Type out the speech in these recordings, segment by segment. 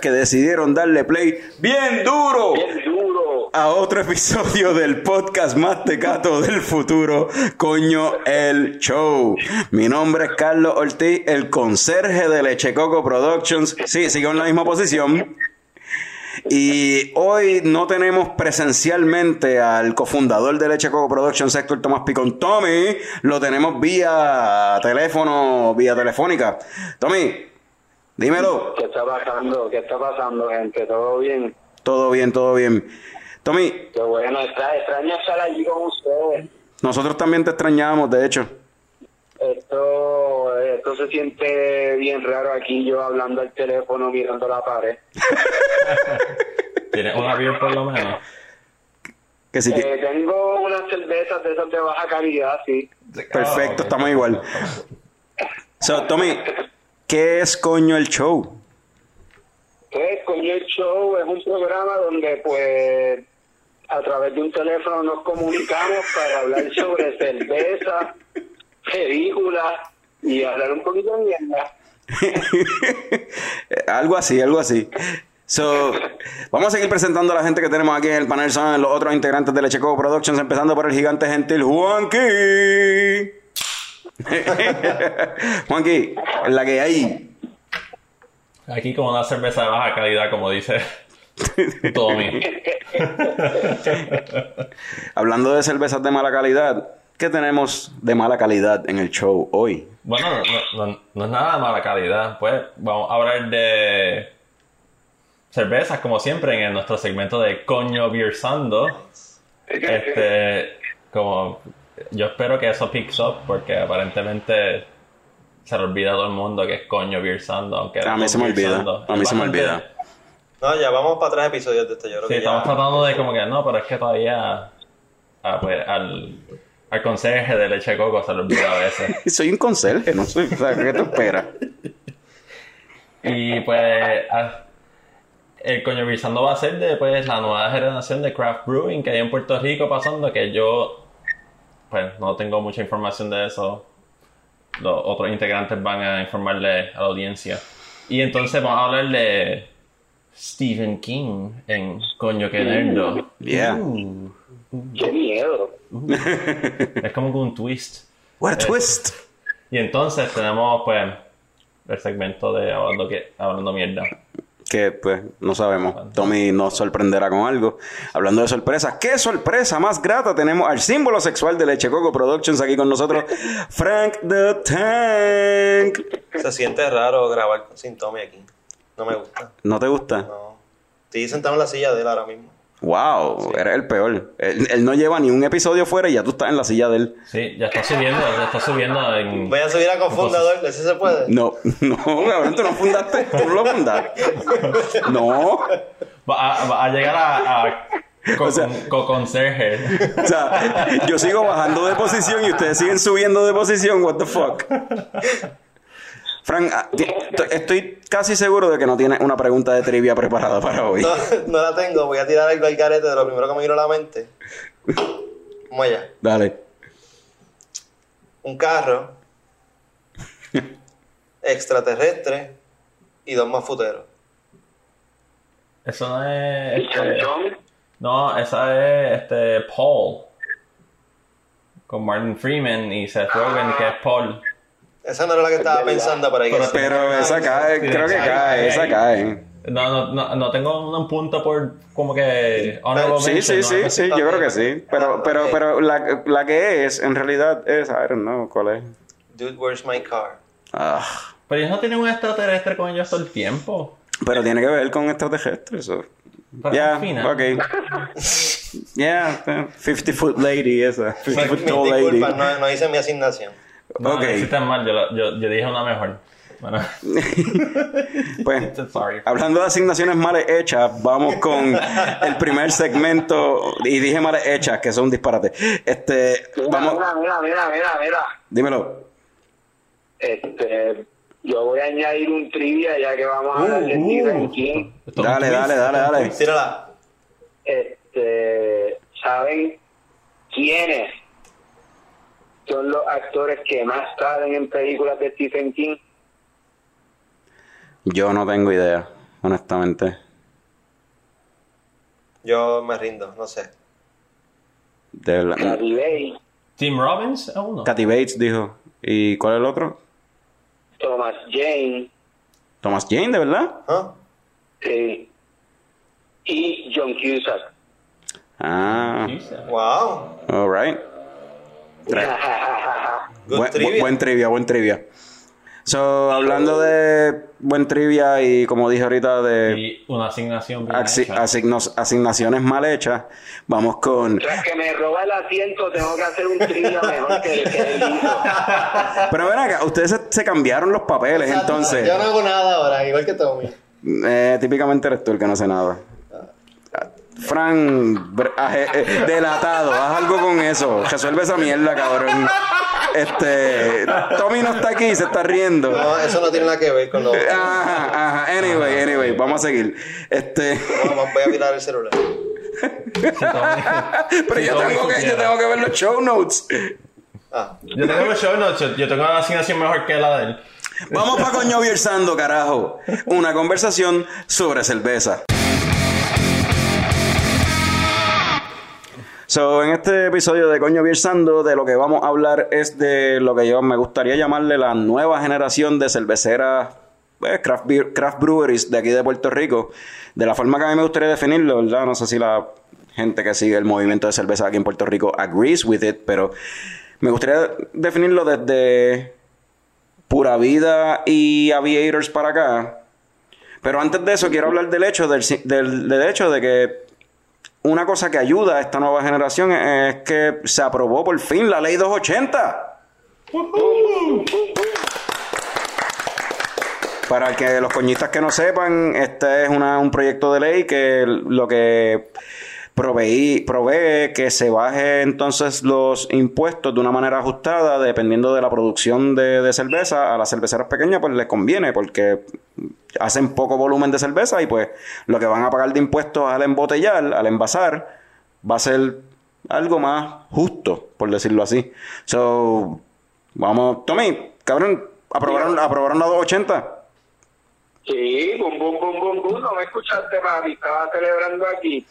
que decidieron darle play bien duro a otro episodio del podcast más tecato del futuro, Coño el Show. Mi nombre es Carlos Ortiz, el conserje de Leche Coco Productions. Sí, sigo en la misma posición. Y hoy no tenemos presencialmente al cofundador de Leche Coco Productions, Héctor Tomás Picón. Tommy, lo tenemos vía teléfono, vía telefónica. Tommy, dímelo. ¿Qué está pasando? ¿Qué está pasando, gente? ¿Todo bien? Todo bien, todo bien. Tommy, Qué bueno, está extraño estar allí con ustedes. nosotros también te extrañamos, de hecho. Esto, esto se siente bien raro aquí, yo hablando al teléfono, mirando la pared. ¿Tienes un avión por lo menos? Que sí, que- Eh, tengo unas cervezas de esas de baja calidad, sí. perfecto, estamos igual. So, Tommy, ¿qué es coño el show? Pues, Coño el Show es un programa donde, pues, a través de un teléfono nos comunicamos para hablar sobre cerveza, películas y hablar un poquito de mierda. algo así, algo así. So, vamos a seguir presentando a la gente que tenemos aquí en el panel. Son los otros integrantes de Leche Coco Productions, empezando por el gigante gentil Juanqui. Juanqui, la que hay. Aquí como una cerveza de baja calidad, como dice Tommy. Hablando de cervezas de mala calidad, ¿qué tenemos de mala calidad en el show hoy? Bueno, no, no- no es nada de mala calidad. Pues vamos a hablar de cervezas, como siempre, en nuestro segmento de Coño Beersando. Este, como yo espero que eso picks up, porque aparentemente se le olvida a todo el mundo que es Coño Beersando. Aunque A mí se me olvida, a mí se me olvida. No, ya vamos para tres episodios de esto. Yo creo Sí, que estamos ya. tratando de como que no, pero es que todavía ah, pues, al, al conserje de leche de coco se le olvida a veces. Soy un conserje, no soy. O sea, ¿qué te esperas? Y pues ah, el coño Birzando va a ser de pues, la nueva generación de craft brewing que hay en Puerto Rico pasando, que yo pues no tengo mucha información de eso. Los otros integrantes van a informarle a la audiencia. Y entonces vamos a hablar de Stephen King en Coño que Nerdo. Yeah. Uh, ¡Qué miedo! es como que un twist. What a twist. Y entonces tenemos pues el segmento de hablando, que, hablando mierda. Que pues no sabemos. Tommy nos sorprenderá con algo. Hablando de sorpresas, ¿qué sorpresa más grata? Tenemos al símbolo sexual de Leche Coco Productions aquí con nosotros, Frank the Tank. Se siente raro grabar sin Tommy aquí. No me gusta. ¿No te gusta? No. Estoy sentado en la silla de él ahora mismo. Wow, eres el peor. Él, él no lleva ni un episodio fuera y ya tú estás en la silla de él. Sí, ya está subiendo, ya está subiendo en... Voy a subir a confundador, ¿ese se puede? No, no, cabrón, tú no fundaste, tú no lo fundaste. No. Va a, va a llegar a... a co- O sea- co- conserje. O sea, yo sigo bajando de posición y ustedes siguen subiendo de posición. What the fuck? Frank, ah, estoy casi seguro de que no tienes una pregunta de trivia preparada para hoy. No, no la tengo. Voy a tirar algo al carete de lo primero que me vino a la mente. Vamos allá. Dale. Un carro extraterrestre y dos más futeros. Eso no es... ¿Y John Este, no, esa es este Paul. Con Martin Freeman y Seth Rogen, que es Paul. Esa no era la que estaba pensando por ahí. Pero- Pero esa cae, creo que cae, esa cae. No, no, no, no tengo un punto por como que Sí, mention, sí, ¿no? sí, sí, yo creo que sí. Pero, pero, pero la, la que es, en realidad es, I don't know cuál es. Dude, where's my car? Ah, Pero ellos no tienen un extraterrestre con ellos todo el tiempo. pero tiene que ver con extraterrestres. eso. Pero Ya, al final- ok. Yeah, eh, 50 foot lady esa. 50 foot tall lady. no, no hice mi asignación. No, Ok. mal, yo, lo- yo, yo dije una mejor. Bueno, Pues, sorry. hablando de asignaciones mal hechas, vamos con el primer segmento. Y dije mal hechas, que son un disparate. Este, Mira, vamos, mira, mira, mira, mira, mira. dímelo. Este, yo voy a añadir un trivia ya que vamos a hablar de Uh, uh. Dale, dale, dale, dale. Tírala. Este, ¿saben quiénes son los actores que más salen en películas de Stephen King? Yo no tengo idea, honestamente. Yo me rindo, no sé. Del, Kathy Bates, Tim Robbins es uno. Kathy Bates dijo. ¿Y cuál es el otro? Thomas Jane Thomas Jane, ¿de verdad? ¿Ah? eh, y John Cusack. Ah. Wow. alright. Good Buen, trivia. buen trivia, buen trivia. So, hablando de buen trivia y como dije ahorita de Y una asignación bien axi- hecha. asignos- asignaciones mal hechas, vamos con... Tras que me roba el asiento, tengo que hacer un trivia mejor que el que hizo. Pero ven acá, ustedes se, se cambiaron los papeles, entonces... Yo no hago nada ahora, igual que Tommy. Eh, típicamente eres tú el que no hace nada. Fran, ah, eh, eh, delatado, haz algo con eso. Resuelve esa mierda, cabrón. Este, Tommy no está aquí, se está riendo. No, eso no tiene nada que ver con lo. Ajá, ajá. Anyway, anyway, vamos a seguir. Este, Vamos, voy a mirar el celular. pero Si yo Tommy tengo que, yo tengo que ver los show notes. Ah, Yo tengo los show notes, yo- tengo una asignación mejor que la de él. Vamos para Coño Viersando, carajo. Una conversación sobre cerveza. So, en este episodio de Coño Viersando, de lo que vamos a hablar es de lo que yo me gustaría llamarle la nueva generación de cerveceras, pues, craft, craft breweries de aquí de Puerto Rico. De la forma que a mí me gustaría definirlo, ¿verdad? No sé si la gente que sigue el movimiento de cerveza aquí en Puerto Rico agrees with it, pero me gustaría definirlo desde Pura Vida y Aviators para acá. Pero antes de eso, quiero hablar del hecho, del, del, del hecho de que una cosa que ayuda a esta nueva generación es que se aprobó por fin la ley 280. Para que los coñistas que no sepan, este es una- un proyecto de ley que lo que proveí, provee que se baje entonces los impuestos de una manera ajustada dependiendo de la producción de, de cerveza. A las cerveceras pequeñas pues les conviene porque hacen poco volumen de cerveza y pues lo que van a pagar de impuestos al embotellar, al envasar, va a ser algo más justo, por decirlo así. So, vamos, Tommy, cabrón, aprobaron, aprobaron la 280. Sí, bum, bum, bum, bum, bum. No me escuchaste, papi. Estaba celebrando aquí.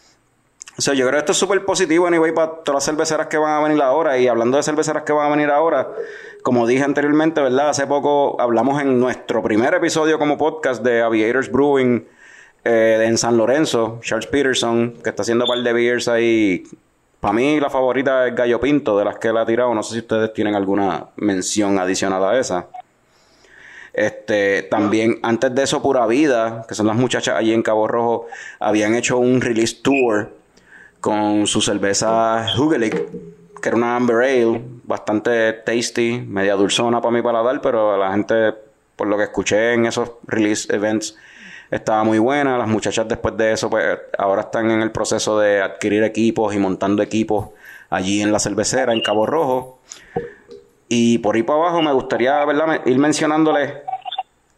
O sea, yo creo que esto es súper positivo, anyway, para todas las cerveceras que van a venir ahora. Y hablando de cerveceras que van a venir ahora, como dije anteriormente, ¿verdad? Hace poco hablamos en nuestro primer episodio como podcast de Aviators Brewing eh, en San Lorenzo, Charles Peterson, que está haciendo un par de beers ahí. Para mí, la favorita es Gallo Pinto, de las que él ha tirado. No sé si ustedes tienen alguna mención adicional a esa. Este, también, antes de eso, Pura Vida, que son las muchachas allí en Cabo Rojo, habían hecho un release tour con su cerveza Hugelic, que era una Amber Ale, bastante tasty, media dulzona para mi paladar, pero la gente, por lo que escuché en esos release events, estaba muy buena. Las muchachas después de eso, pues ahora están en el proceso de adquirir equipos y montando equipos allí en la cervecera, en Cabo Rojo. Y por ahí para abajo me gustaría ¿verdad? ir mencionándoles,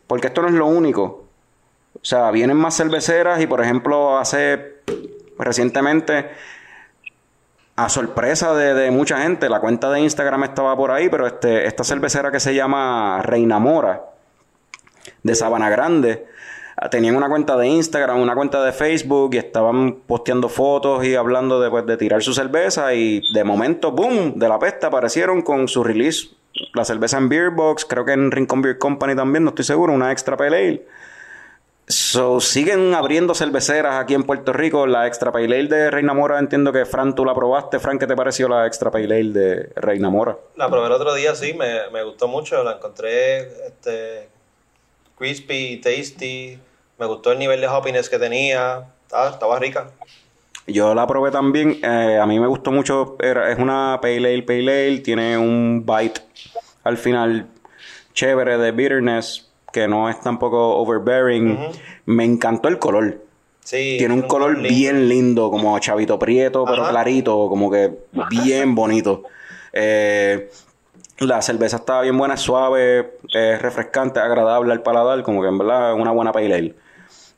porque esto no es lo único. O sea, vienen más cerveceras y, por ejemplo, hace recientemente, a sorpresa de, mucha gente, la cuenta de Instagram estaba por ahí, pero este, esta cervecera que se llama Reina Mora, de Sabana Grande, ah, tenían una cuenta de Instagram, una cuenta de Facebook y estaban posteando fotos y hablando de, pues, de tirar su cerveza y de momento, boom, de la pesta aparecieron con su release, la cerveza en Beer Box, creo que en Rincon Beer Company también, no estoy seguro, una extra pale ale. So, siguen abriendo cerveceras aquí en Puerto Rico. La Extra Pale Ale de Reina Mora, entiendo que Fran, tú la probaste. Fran, ¿qué te pareció la Extra Pale Ale de Reina Mora? La probé el otro día, sí, me, me gustó mucho. La encontré este, crispy, tasty. Me gustó el nivel de hoppiness que tenía. Estaba, estaba rica. Yo la probé también. eh, a mí me gustó mucho. Era- es una Pale Ale, Pale Ale. Tiene un bite al final chévere de bitterness que no es tampoco overbearing. Me encantó el color. Sí, Tiene un color lindo. bien lindo, como chavito prieto, pero Ajá. clarito, como que bien bonito. Eh, la cerveza estaba bien buena, suave, es refrescante, agradable al paladar, como que en verdad es una buena pale ale.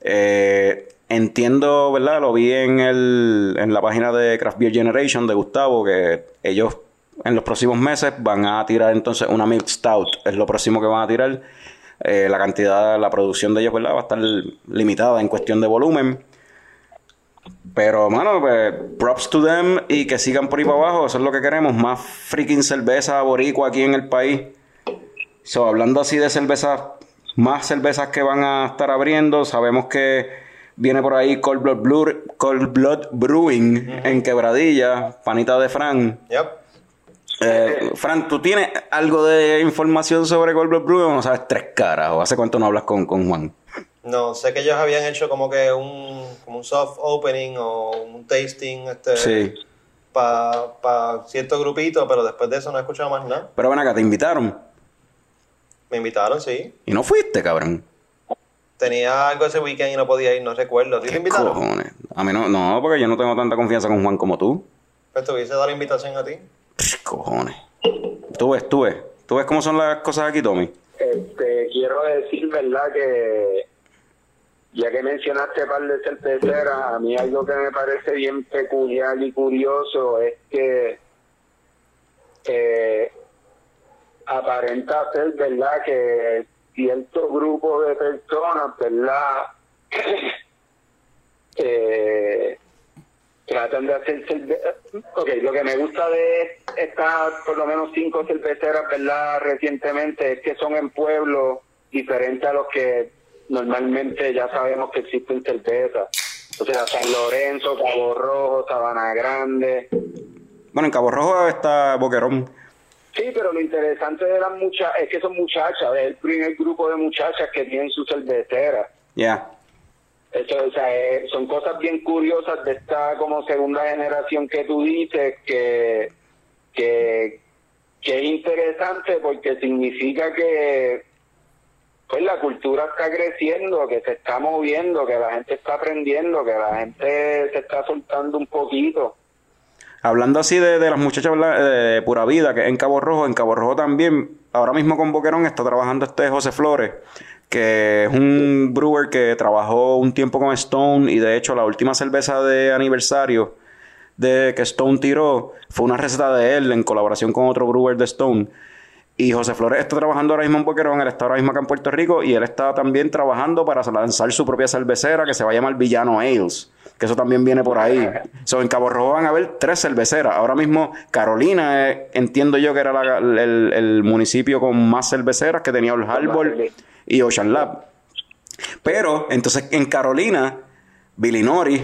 Eh, entiendo, ¿verdad? Lo vi en, el, en la página de Craft Beer Generation de Gustavo, que ellos en los próximos meses van a tirar entonces una Milk Stout, es lo próximo que van a tirar. Eh, la cantidad, la producción de ellos, ¿verdad? Va a estar limitada en cuestión de volumen. Pero, mano, pues, props to them y que sigan por ahí para abajo. Eso es lo que queremos. Más freaking cerveza boricua aquí en el país. So, hablando así de cervezas, más cervezas que van a estar abriendo. Sabemos que viene por ahí Cold Blood, Blue- Cold Blood Brewing en Quebradilla, panita de Fran. Yep. Eh, Fran, ¿tú tienes algo de información sobre Cold Blood Brewing o no sabes tres caras? ¿O hace cuánto no hablas con, con Juan? No, sé que ellos habían hecho como que un, como un soft opening o un tasting este, Sí. para cierto grupito, pero después de eso no he escuchado más nada. Pero ven acá, te invitaron. Me invitaron, sí. Y no fuiste, cabrón. Tenía algo ese weekend y no podía ir, no recuerdo. ¿A ti te ¿Qué invitaron? cojones? A mí no, no, porque yo no tengo tanta confianza con Juan como tú. Pues te hubiese dado la invitación a ti. Cojones. Tú ves, tú ves. ¿Tú ves cómo son las cosas aquí, Tommy? Este, quiero decir, ¿verdad? Que ya que mencionaste par de cerveceras, a mí algo que me parece bien peculiar y curioso es que eh, aparenta ser, ¿verdad? Que cierto grupo de personas, ¿verdad? eh, tratan de hacer cerveza. Ok, lo que me gusta de estas, por lo menos cinco cerveceras, ¿verdad? Recientemente es que son en pueblos diferentes a los que normalmente ya sabemos que existen cervezas. O sea, San Lorenzo, Cabo Rojo, Sabana Grande. Bueno, en Cabo Rojo está Boquerón. Sí, pero lo interesante de las muchachas es que son muchachas, es el primer grupo de muchachas que tienen su cervecera. Ya. Eso, eh, son cosas bien curiosas de esta como segunda generación que tú dices que, que, que es interesante porque significa que pues la cultura está creciendo, que se está moviendo, que la gente está aprendiendo, que la gente se está soltando un poquito. Hablando así de, de las muchachas ¿verdad? de Pura Vida, que en Cabo Rojo, en Cabo Rojo también, ahora mismo con Boquerón está trabajando este José Flores, que es un brewer que trabajó un tiempo con Stone y de hecho la última cerveza de aniversario de que Stone tiró fue una receta de él en colaboración con otro brewer de Stone. Y José Flores está trabajando ahora mismo en Boquerón, él está ahora mismo acá en Puerto Rico y él está también trabajando para lanzar su propia cervecera que se va a llamar Villano Ales, que eso también viene por ahí. So, en Cabo Rojo van a haber tres cerveceras. Ahora mismo Carolina, eh, entiendo yo que era la- el, el municipio con más cerveceras que tenía Old Harbor y Ocean Lab. Pero entonces en Carolina, Billy Norris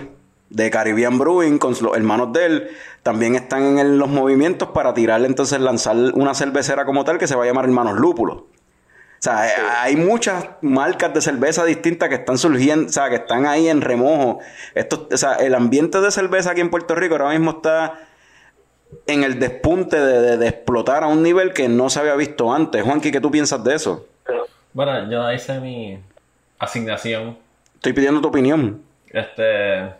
de Caribbean Brewing con los hermanos de él también están en los movimientos para tirarle entonces lanzar una cervecera como tal que se va a llamar Hermanos Lúpulo. O sea, hay muchas marcas de cerveza distintas que están surgiendo, o sea, que están ahí en remojo. Esto, o sea, el ambiente de cerveza aquí en Puerto Rico ahora mismo está en el despunte de, de- de explotar a un nivel que no se había visto antes. Juanqui, ¿qué tú piensas de eso? Bueno, yo hice mi asignación. Estoy pidiendo tu opinión. Este.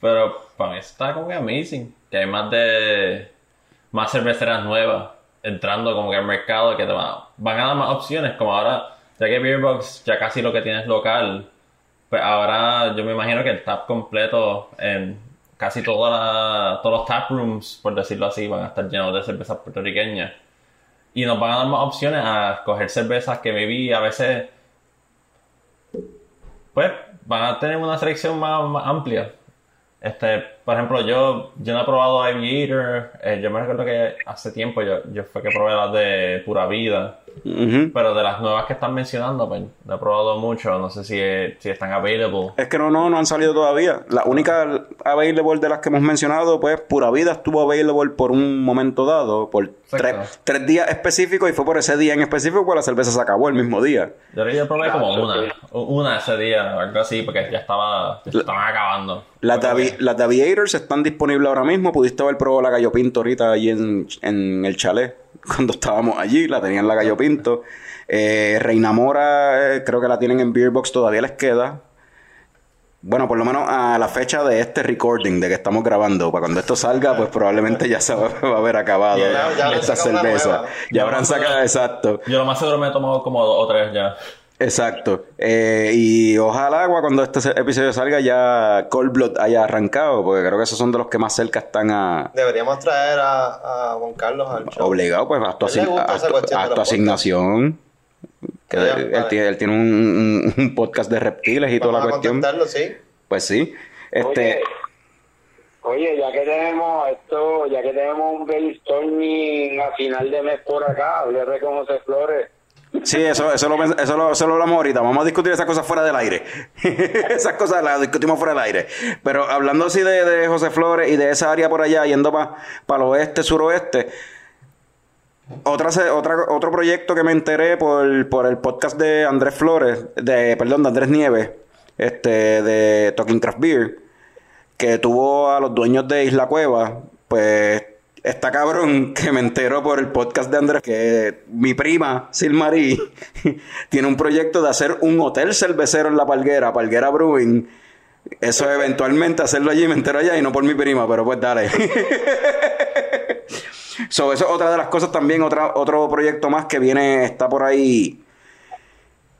Pero para mí está como que amazing. Que hay más de. Más cerveceras nuevas entrando como que al mercado que te van, van a dar más opciones. Como ahora, ya que Beerbox ya casi lo que tiene es local. Pues ahora yo me imagino que el tap completo en casi toda la- todos los tap rooms, por decirlo así, van a estar llenos de cervezas puertorriqueñas. Y nos van a dar más opciones a coger cervezas que maybe a veces pues van a tener una selección más, más amplia. Este, por ejemplo, yo, yo no he probado Aviator. eh, yo me recuerdo que hace tiempo yo, yo fue que probé las de Pura Vida. Pero de las nuevas que están mencionando, pues no he probado mucho. No sé si, si están available. Es que no, no, no han salido todavía. La única available de las que hemos mencionado, pues Pura Vida estuvo available por un momento dado, por tres, tres días específicos, y fue por ese día en específico que la cerveza se acabó el mismo día. Yo yo probé como una. Una ese día, algo así, porque ya estaba, ya estaban acabando. Las de, las de Aviators están disponibles ahora mismo. Pudiste haber probado la Gallo Pinto ahorita allí en, en el chalet. Cuando estábamos allí, la tenían la Gallo Pinto. Eh, Reina Mora, eh, creo que la tienen en Beerbox, todavía les queda. Bueno, por lo menos a la fecha de este recording, de que estamos grabando, para cuando esto salga, pues probablemente ya se va, va a haber acabado Ya, ya habrán esta cerveza. Ya habrán sacado, exacto. Yo lo más seguro me he tomado como dos o tres ya. Exacto. Eh, y ojalá agua cuando este episodio salga ya Cold Blood haya arrancado, porque creo que esos son de los que más cerca están a Deberíamos traer a, a Juan Carlos al show. obligado, pues a tu, A asign- tu- a de asignación. Que Ya, él, vale. tiene, él tiene un, un- un podcast de reptiles y toda Vamos la a cuestión. sí. Pues sí. Este, Oye, oye, ya que tenemos esto, ya que tenemos un brainstorming a final de mes por acá, hablé con José Flores. Sí, eso, eso, lo, eso, lo, eso lo hablamos ahorita. Vamos a discutir esas cosas fuera del aire. esas cosas las discutimos fuera del aire. Pero hablando así de, de José Flores y de esa área por allá, yendo para el oeste, suroeste. Otra, otra, otro proyecto que me enteré por, por el podcast de Andrés Flores, de, perdón, de Andrés Nieves, este, de Talking Craft Beer, que tuvo a los dueños de Isla Cueva, pues está cabrón que me entero por el podcast de Andrés que mi prima, Silmarí, tiene un proyecto de hacer un hotel cervecero en la Palguera, Palguera Brewing. Eso eventualmente hacerlo allí, me entero allá y no por mi prima, pero pues dale. so, eso es otra de las cosas también, otra, otro proyecto más que viene, está por ahí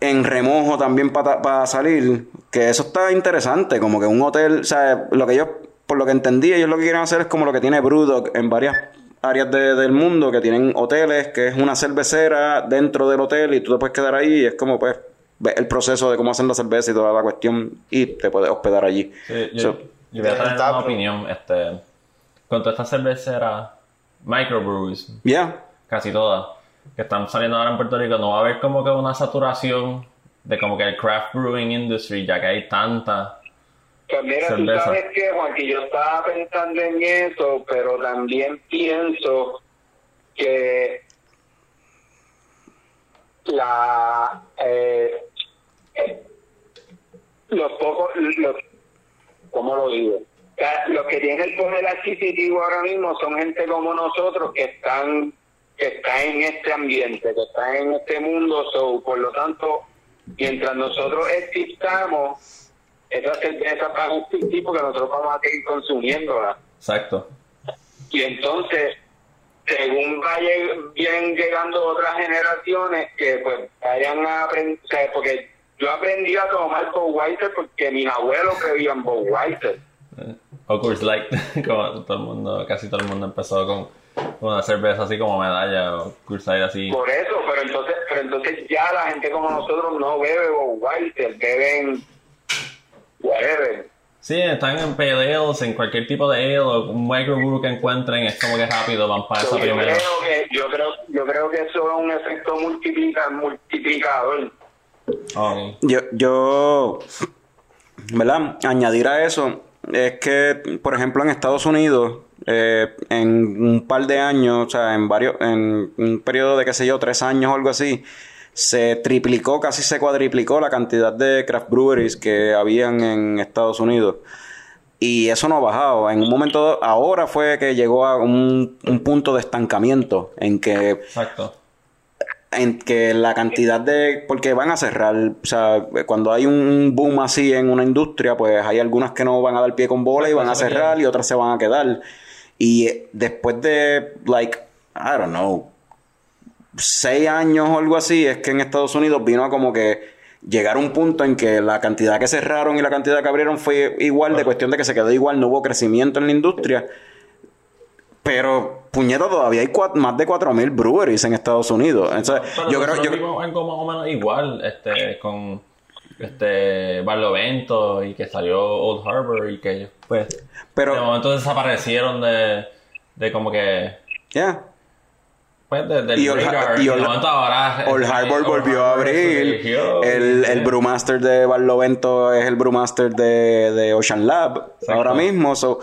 en remojo también para salir, que eso está interesante, como que un hotel, o sea, lo que yo, por lo que entendí, ellos lo que quieren hacer es como lo que tiene Brewdog en varias áreas de- del mundo, que tienen hoteles, que es una cervecera dentro del hotel y tú te puedes quedar ahí y es como pues ves el proceso de cómo hacen la cerveza y toda la cuestión y te puedes hospedar allí. Sí, yo, So, yo voy a tener una opinión. Este, con todas estas cerveceras, microbrews, yeah. casi todas, que están saliendo ahora en Puerto Rico, no va a haber como que una saturación de como que el craft brewing industry, ya que hay tanta. Pues mira, tú Cerveza. sabes que, Juan, que yo estaba pensando en eso, pero también pienso que la eh, eh, los pocos los ¿cómo lo digo? Ca- Los que tienen el poder adquisitivo ahora mismo son gente como nosotros que están que están en este ambiente, que están en este mundo, so, por lo tanto, mientras nosotros existamos, esas cervezas van a existir porque nosotros vamos a seguir consumiéndolas. Exacto. Y entonces, según vayan llegando otras generaciones que pues vayan a aprender, o sea, porque yo aprendí a tomar Budweiser porque mis abuelos bebían Budweiser. O Coors Light, como todo el mundo, casi todo el mundo empezó con una cerveza así como medalla o Coors Light así. Por eso, pero entonces, pero entonces ya la gente como nosotros no bebe Budweiser, beben whatever. Sí, están en pale ales, en cualquier tipo de ale o un microbrew que encuentren, es como que rápido van para esa So, yo primera. creo que yo creo yo creo que eso es un efecto multiplica, multiplicador. Yo, yo, ¿verdad? Añadir a eso es que, por ejemplo, en Estados Unidos, eh, en un par de años, o sea, en varios, en un periodo de, qué sé yo, tres años o algo así, se triplicó, casi se cuadriplicó la cantidad de craft breweries que habían en Estados Unidos. Y eso no ha bajado. En un momento, ahora fue que llegó a un, un punto de estancamiento en que Exacto. en que la cantidad de porque van a cerrar, o sea, cuando hay un boom así en una industria, pues hay algunas que no van a dar pie con bola y van a cerrar y otras se van a quedar. Y después de like I don't know, seis años o algo así, es que en Estados Unidos vino a como que llegar a un punto en que la cantidad que cerraron y la cantidad que abrieron fue igual, de cuestión de que se quedó igual, no hubo crecimiento en la industria. Pero, puñeta, todavía hay más de 4.000 breweries en Estados Unidos. Entonces, Pero yo creo, yo, vimos algo más o menos igual, este, con este Barlovento y que salió Old Harbor y que pues de pero, momento desaparecieron de, de como que ya. Pues, de- del Y Old, radar. y Old- ahora. Old eh, Harbor Old volvió a Harbor abrir. resurgió, El, el Brewmaster de Barlovento es el Brewmaster de, de Ocean Lab ahora mismo. So,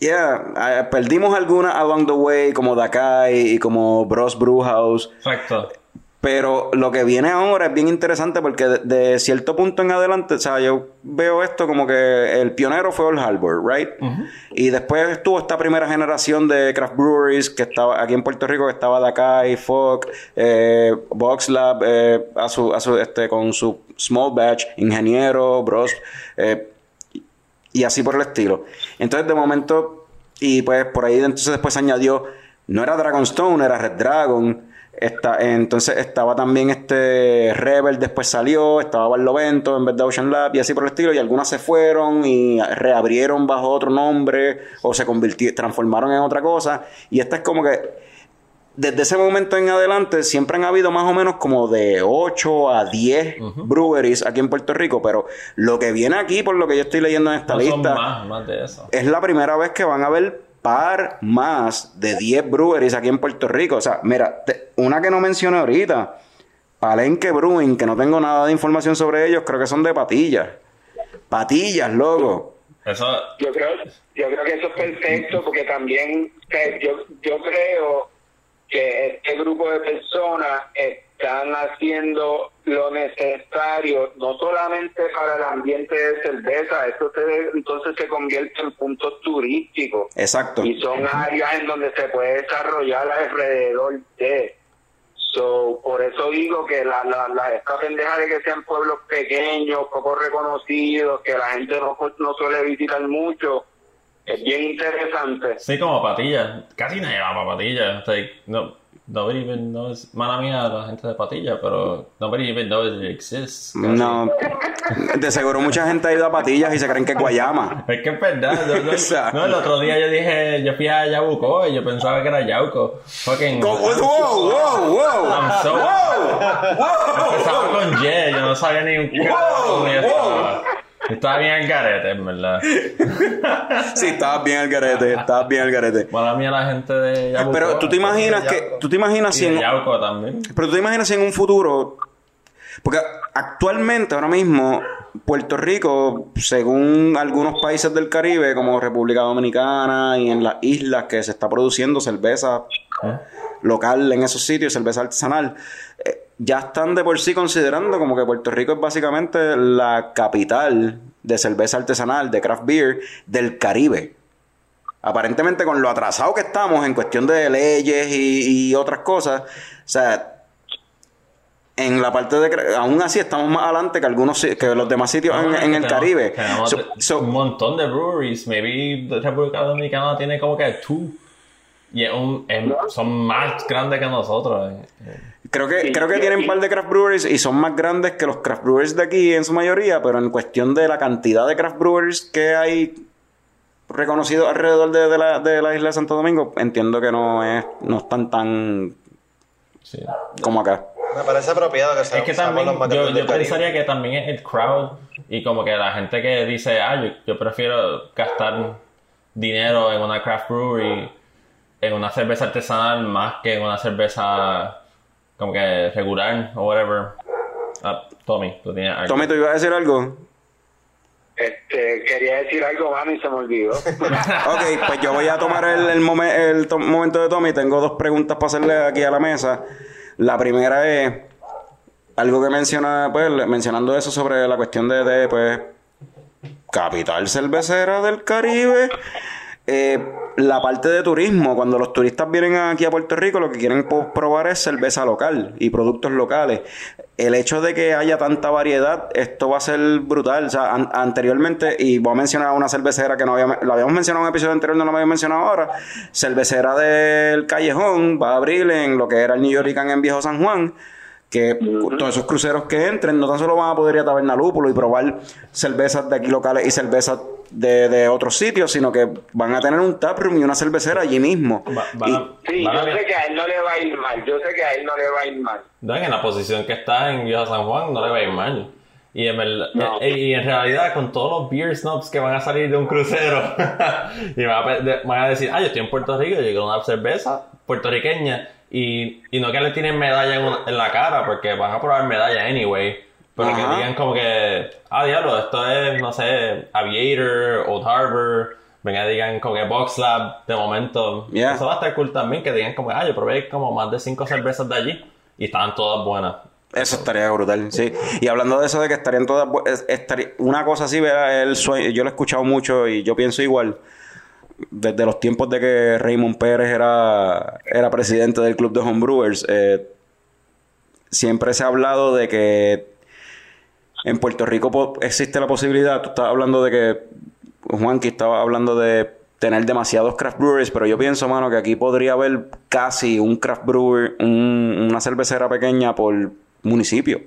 yeah, perdimos algunas along the way, como Dakai y como Bros Brewhouse. Exacto. Pero lo que viene ahora es bien interesante porque de, de cierto punto en adelante, o sea, yo veo esto como que el pionero fue Old Harbor, right? Y después estuvo esta primera generación de craft breweries que estaba aquí en Puerto Rico, que estaba Dakai, Fock, eh, Box Lab, eh, a su, a su, este, con su small batch, Ingeniero, Bros, eh, y así por el estilo. Entonces, de momento, y pues por ahí entonces después se añadió, no era Dragonstone, era Red Dragon. Esta- entonces estaba también este Rebel, después salió, estaba Barlovento en vez de Ocean Lab y así por el estilo. Y algunas se fueron y reabrieron bajo otro nombre o se convirtieron, transformaron en otra cosa. Y esta es como que desde ese momento en adelante siempre han habido más o menos como de 8 a 10 breweries aquí en Puerto Rico, pero lo que viene aquí, por lo que yo estoy leyendo en esta No lista, más, más de eso. es la primera vez que van a haber par más de 10 breweries aquí en Puerto Rico. O sea, mira, te- una que no mencioné ahorita, Palenque Brewing, que no tengo nada de información sobre ellos, creo que son de patillas. Patillas, loco. Eso. Yo creo, yo creo que eso es perfecto porque también eh, yo, yo creo que este grupo de personas están haciendo lo necesario no solamente para el ambiente de cerveza, eso se, entonces se convierte en puntos turísticos Exacto. y son áreas en donde se puede desarrollar alrededor de so por eso digo que la, la, la esta pendeja de que sean pueblos pequeños poco reconocidos que la gente no, no suele visitar mucho es bien interesante Sí, como patillas. Casi nadie va para patillas. Like, no, nobody even knows. Mala mía, la gente de patillas, pero nobody even knows it exists. casi. No, de seguro mucha gente ha ido a patillas y se creen que es Guayama. Es que es verdad. yo- yo- O sea- no, el otro día yo dije, yo fui a Yabuco y yo pensaba que era Yauco. Fucking. Go- wow, wow, wow, I'm so- wow. Empezaba con Y, yo no sabía ni un dónde yo estaba. Bien al garete, en verdad. Sí, estabas bien al garete, estabas bien al garete. Mala mía la gente de Yabuco. Pero tú te imaginas que, tú te imaginas Y si de en, Yauco también. Pero tú te imaginas si en un futuro. Porque actualmente, ahora mismo, Puerto Rico, según algunos países del Caribe, como República Dominicana y en las islas que se está produciendo cerveza local en esos sitios, cerveza artesanal, eh, ya están de por sí considerando como que Puerto Rico es básicamente la capital de cerveza artesanal, de craft beer del Caribe. Aparentemente con lo atrasado que estamos en cuestión de leyes y, y otras cosas, o sea, en la parte de... Aún así estamos más adelante que algunos que los demás sitios en, en el Tenemos- Caribe. tenemos So- so- un montón de breweries. Maybe República Dominicana tiene como que two. Y es un, es- son más grandes que nosotros. eh. Creo que, Sí, creo que tienen un par de craft breweries y son más grandes que los craft breweries de aquí en su mayoría, pero en cuestión de la cantidad de craft breweries que hay reconocidos alrededor de, de la, de la isla de Santo Domingo, entiendo que no es no están tan Sí. como acá. Me parece apropiado que sean Es que también, los yo, yo pensaría que también es el crowd y como que la gente que dice, ah, yo, yo prefiero gastar dinero en una craft brewery, en una cerveza artesanal más que en una cerveza como que regular o whatever. Ah, Tommy, tú tienes algo. Tommy, ¿tú ibas a decir algo? este quería decir algo mami y se me olvidó Ok, pues yo voy a tomar el, el, momen- el to- momento de Tommy. Tengo dos preguntas para hacerle aquí a la mesa. La primera es algo que menciona, pues, mencionando eso sobre la cuestión de, de, pues, capital cervecera del Caribe. Eh, la parte de turismo, cuando los turistas vienen aquí a Puerto Rico, lo que quieren probar es cerveza local y productos locales. El hecho de que haya tanta variedad, esto va a ser brutal. O sea, an- anteriormente, y voy a mencionar una cervecera que no había, la habíamos mencionado en un episodio anterior, no la habíamos mencionado ahora. Cervecera del Callejón va a abrir en lo que era el New Yorkican en Viejo San Juan que todos esos cruceros que entren no tan solo van a poder ir a Taberna Lúpulo y probar cervezas de aquí locales y cervezas de, de otros sitios, sino que van a tener un taproom y una cervecera allí mismo. Va- Y- sí yo sé que a él no le va a ir mal yo sé que a él no le va a ir mal No, en la posición que está en Viejo San Juan no le va a ir mal. Y en, verdad- No. eh, y en realidad, con todos los beer snobs que van a salir de un crucero y van a, pe- de- van a decir, ah, yo estoy en Puerto Rico, yo quiero una cerveza puertorriqueña Y, y no que le tienen medalla en, una- en la cara, porque van a probar medalla anyway. Pero Ajá. que digan como que, ah, diablo, esto es, no sé, Aviator, Old Harbor. Venga, digan como que Box Lab, de momento. Yeah. Eso va a estar cool también, que digan como, ah, yo probé como más de cinco cervezas de allí. Y estaban todas buenas. Eso estaría brutal, sí. Y hablando de eso de que estarían todas... estaría- una cosa así, ¿verdad? El sueño, yo lo he escuchado mucho y yo pienso igual. Desde los tiempos de que Raymond Pérez era, era presidente del club de homebrewers, eh, siempre se ha hablado de que en Puerto Rico po- existe la posibilidad, tú estabas hablando de que Juanqui estaba hablando de tener demasiados craft breweries, pero yo pienso, mano, que aquí podría haber casi un craft brewer, un- una cervecera pequeña por municipio.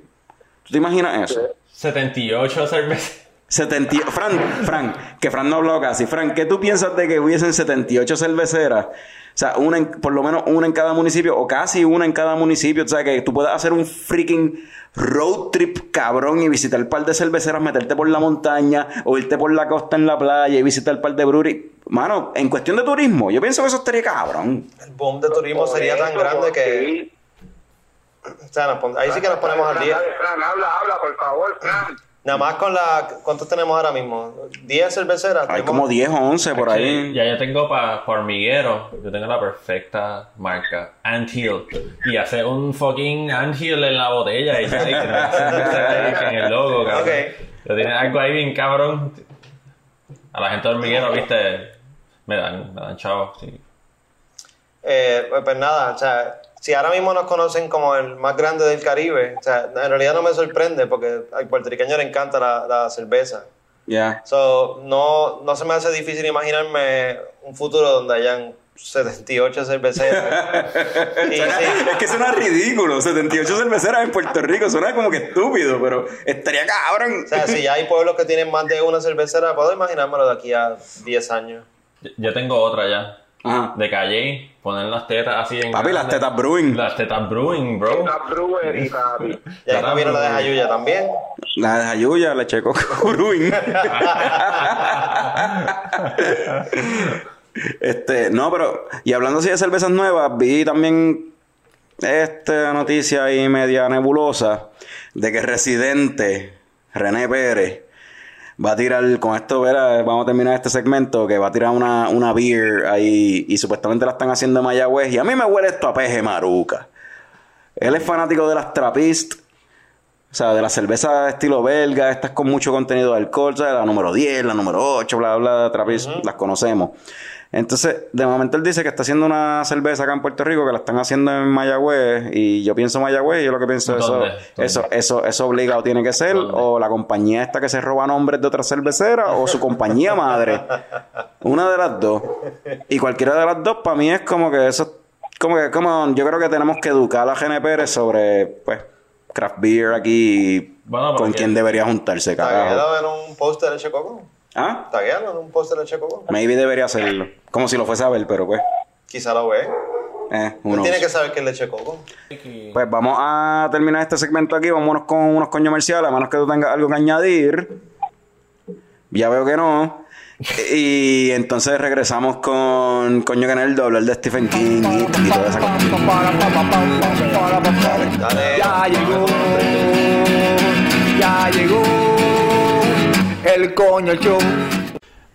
¿Tú te imaginas eso? 78 cervezas. 70, y- Fran, Fran, que Fran no habló casi. Fran, ¿qué tú piensas de que hubiesen 78 cerveceras? O sea, una en- por lo menos una en cada municipio o casi una en cada municipio. O sea, que tú puedas hacer un freaking road trip cabrón y visitar un par de cerveceras, meterte por la montaña o irte por la costa en la playa y visitar un par de breweries. Mano, en cuestión de turismo, yo pienso que eso estaría cabrón. El boom de turismo Por sería tan grande que. sí. O sea, nos pon- ahí sí que nos ponemos al día. Fran, habla, habla, por favor, Fran. Nada más con la. ¿Cuántos tenemos ahora mismo? ¿10 cerveceras? Hay como 10 o 11 por ahí. Ya yo tengo para hormiguero, yo tengo la perfecta marca, Anthill. Y hace un fucking Anthill en la botella y ya, que en el logo, cabrón. Ok. Yo tiene algo ahí bien cabrón. A la gente de hormiguero, viste, me dan, me dan chavos, sí. Eh, pues, pues nada, o sea, si ahora mismo nos conocen como el más grande del Caribe, o sea, en realidad no me sorprende porque al puertorriqueño le encanta la, la cerveza. Ya. So, no, no se me hace difícil imaginarme un futuro donde hayan 78 cerveceras. y, sí, Es que suena ridículo. 78 cerveceras en Puerto Rico. Suena como que estúpido, pero estaría cabrón. o sea, si ya hay pueblos que tienen más de una cervecera, puedo imaginármelo de aquí a 10 años. Yo tengo otra ya. Ajá. De Calle, poner las tetas así en. Papi, las grande. tetas brewing. Las tetas brewing, bro. Una brewery, papi. Y ahí vino la de Jayuya también. La de Jayuya, la Checo Brewing. este, no, pero, y hablando así de cervezas nuevas, vi también esta noticia ahí media nebulosa de que Residente, René Pérez, va a tirar, con esto, verá, vamos a terminar este segmento, que va a tirar una, una beer ahí y supuestamente la están haciendo en Mayagüez y a mí me huele esto a peje maruca. Él es fanático de las Trappist, o sea, de la cerveza estilo belga, estas con mucho contenido de alcohol, ¿sabes? La número 10, la número 8, bla, bla, bla, Trappist, las conocemos. Entonces, de momento él dice que está haciendo una cerveza acá en Puerto Rico, que la están haciendo en Mayagüez, y yo pienso Mayagüez, y yo lo que pienso eso, ¿Dónde? ¿Dónde? eso, eso, eso obligado tiene que ser, ¿Dónde? o la compañía esta que se roba nombres de otra cervecera, o su compañía madre. Una de las dos. Y cualquiera de las dos, para mí es como que eso, como que, como, yo creo que tenemos que educar a Gene Pérez sobre, pues, craft beer aquí, y Bueno, con quién debería juntarse, carajo. Taguéalo en un póster. ¿Ah? Taguéalo en un póster de Leche Coco. Maybe debería hacerlo. Como si lo fuese a ver, pero pues, Quizá lo ve. eh, Él uno. tiene que saber que es Leche Coco. Pues vamos a terminar este segmento aquí. Vámonos con unos coños comerciales, a menos que tú tengas algo que añadir. Ya veo que no. Y entonces regresamos con Coño que en el doble, el de Stephen King y, y toda esa cosa. Ya llegó, ya llegó el coño show.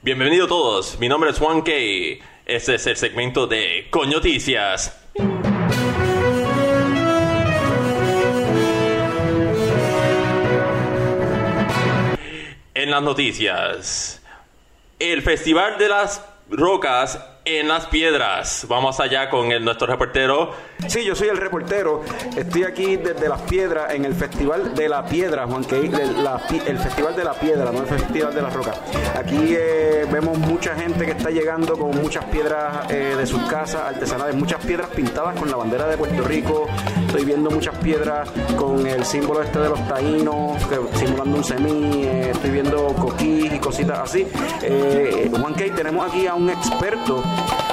Bienvenidos todos, mi nombre es Juan K. Este es el segmento de Coñoticias. En las noticias, el Festival de las Rocas en las Piedras. Vamos allá con nuestro reportero. Sí, yo soy el reportero. Estoy aquí desde Las Piedras en el Festival de la Piedra, Juan que el Festival de la Piedra, no el Festival de la Roca. Aquí eh, vemos mucha gente que está llegando con muchas piedras eh, de sus casas artesanales, muchas piedras pintadas con la bandera de Puerto Rico. Estoy viendo muchas piedras con el símbolo este de los taínos, que- simulando un semí. eh, estoy viendo coquís y cositas así. Eh, Juan Key, tenemos aquí a un experto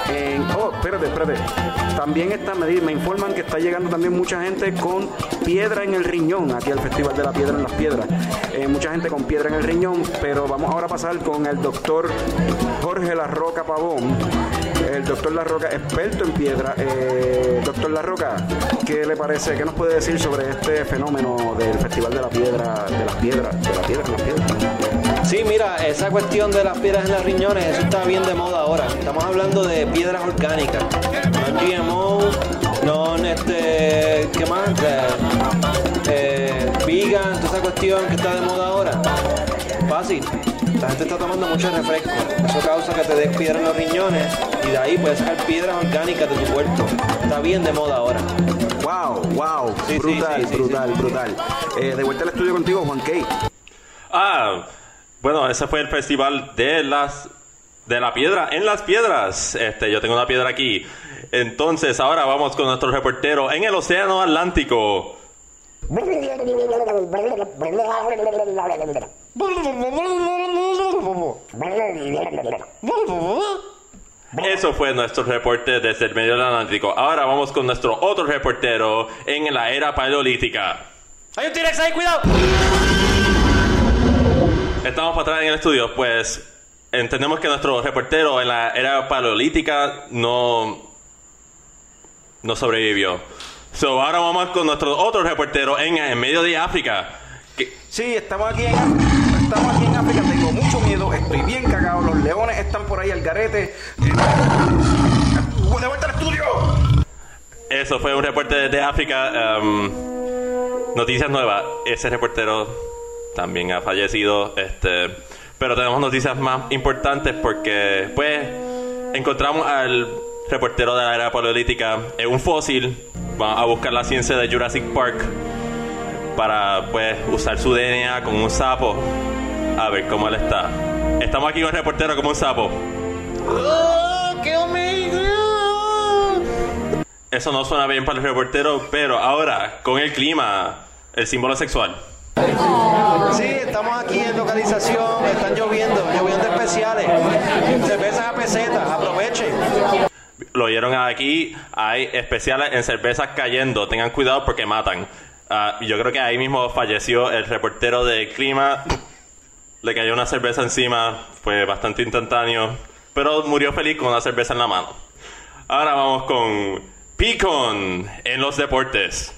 en... Oh, espérate, espérate. También está, me, me informan que está llegando también mucha gente con piedra en el riñón, aquí al Festival de la Piedra en las Piedras. Eh, mucha gente con piedra en el riñón, pero vamos ahora a pasar con el doctor Jorge La Roca Pavón. el doctor La Roca, experto en piedra. Eh, doctor La Roca, ¿qué le parece? ¿Qué nos puede decir sobre este fenómeno del Festival de la Piedra, de las piedras, de la piedra, de las piedras? Sí, mira, esa cuestión de las piedras en los riñones, eso está bien de moda ahora. Estamos hablando de piedras orgánicas, no GMO, no este, ¿qué más? Eh, eh, vegan, toda esa cuestión que está de moda ahora. Fácil. La gente está tomando mucho refresco. Eso causa que te des piedras en los riñones y de ahí puedes sacar piedras orgánicas de tu cuerpo. Está bien de moda ahora. Wow, wow, Sí, brutal, sí, sí, brutal, sí. brutal. Eh, de vuelta al estudio contigo, Juan Key. Ah, bueno, ese fue el festival de las de la piedra en las piedras. Este, yo tengo una piedra aquí. Entonces, ahora vamos con nuestro reportero en el Océano Atlántico. Eso fue nuestro reporte desde el medio Atlántico. Ahora vamos con nuestro otro reportero en la era paleolítica. ¡Hay un T-Rex ahí, cuidado! Estamos para atrás en el estudio, pues entendemos que nuestro reportero en la era paleolítica no, no sobrevivió. So, ahora vamos con nuestro otro reportero en, en medio de África. que- Sí, estamos aquí en estamos aquí en África, tengo mucho miedo, estoy bien cagado, los leones están por ahí al garete. Eh, ¡De vuelta al estudio! eso fue un reporte desde África. um, noticias nuevas. Ese reportero también ha fallecido. Este, pero tenemos noticias más importantes porque, pues, encontramos al reportero de la era paleolítica en un fósil. Vamos a buscar la ciencia de Jurassic Park para, pues, usar su DNA con un sapo. A ver cómo él está. Estamos aquí con el reportero como un sapo. Eso no suena bien para el reportero, pero ahora, con el clima, el símbolo sexual. Sí, estamos aquí en localización, están lloviendo, lloviendo especiales. Cervezas a pesetas, aprovechen. Lo oyeron aquí, hay especiales en cervezas cayendo, tengan cuidado porque matan. Ah, yo creo que ahí mismo falleció el reportero de clima, le cayó una cerveza encima, fue bastante instantáneo, pero murió feliz con una cerveza en la mano. Ahora vamos con Picon en los deportes.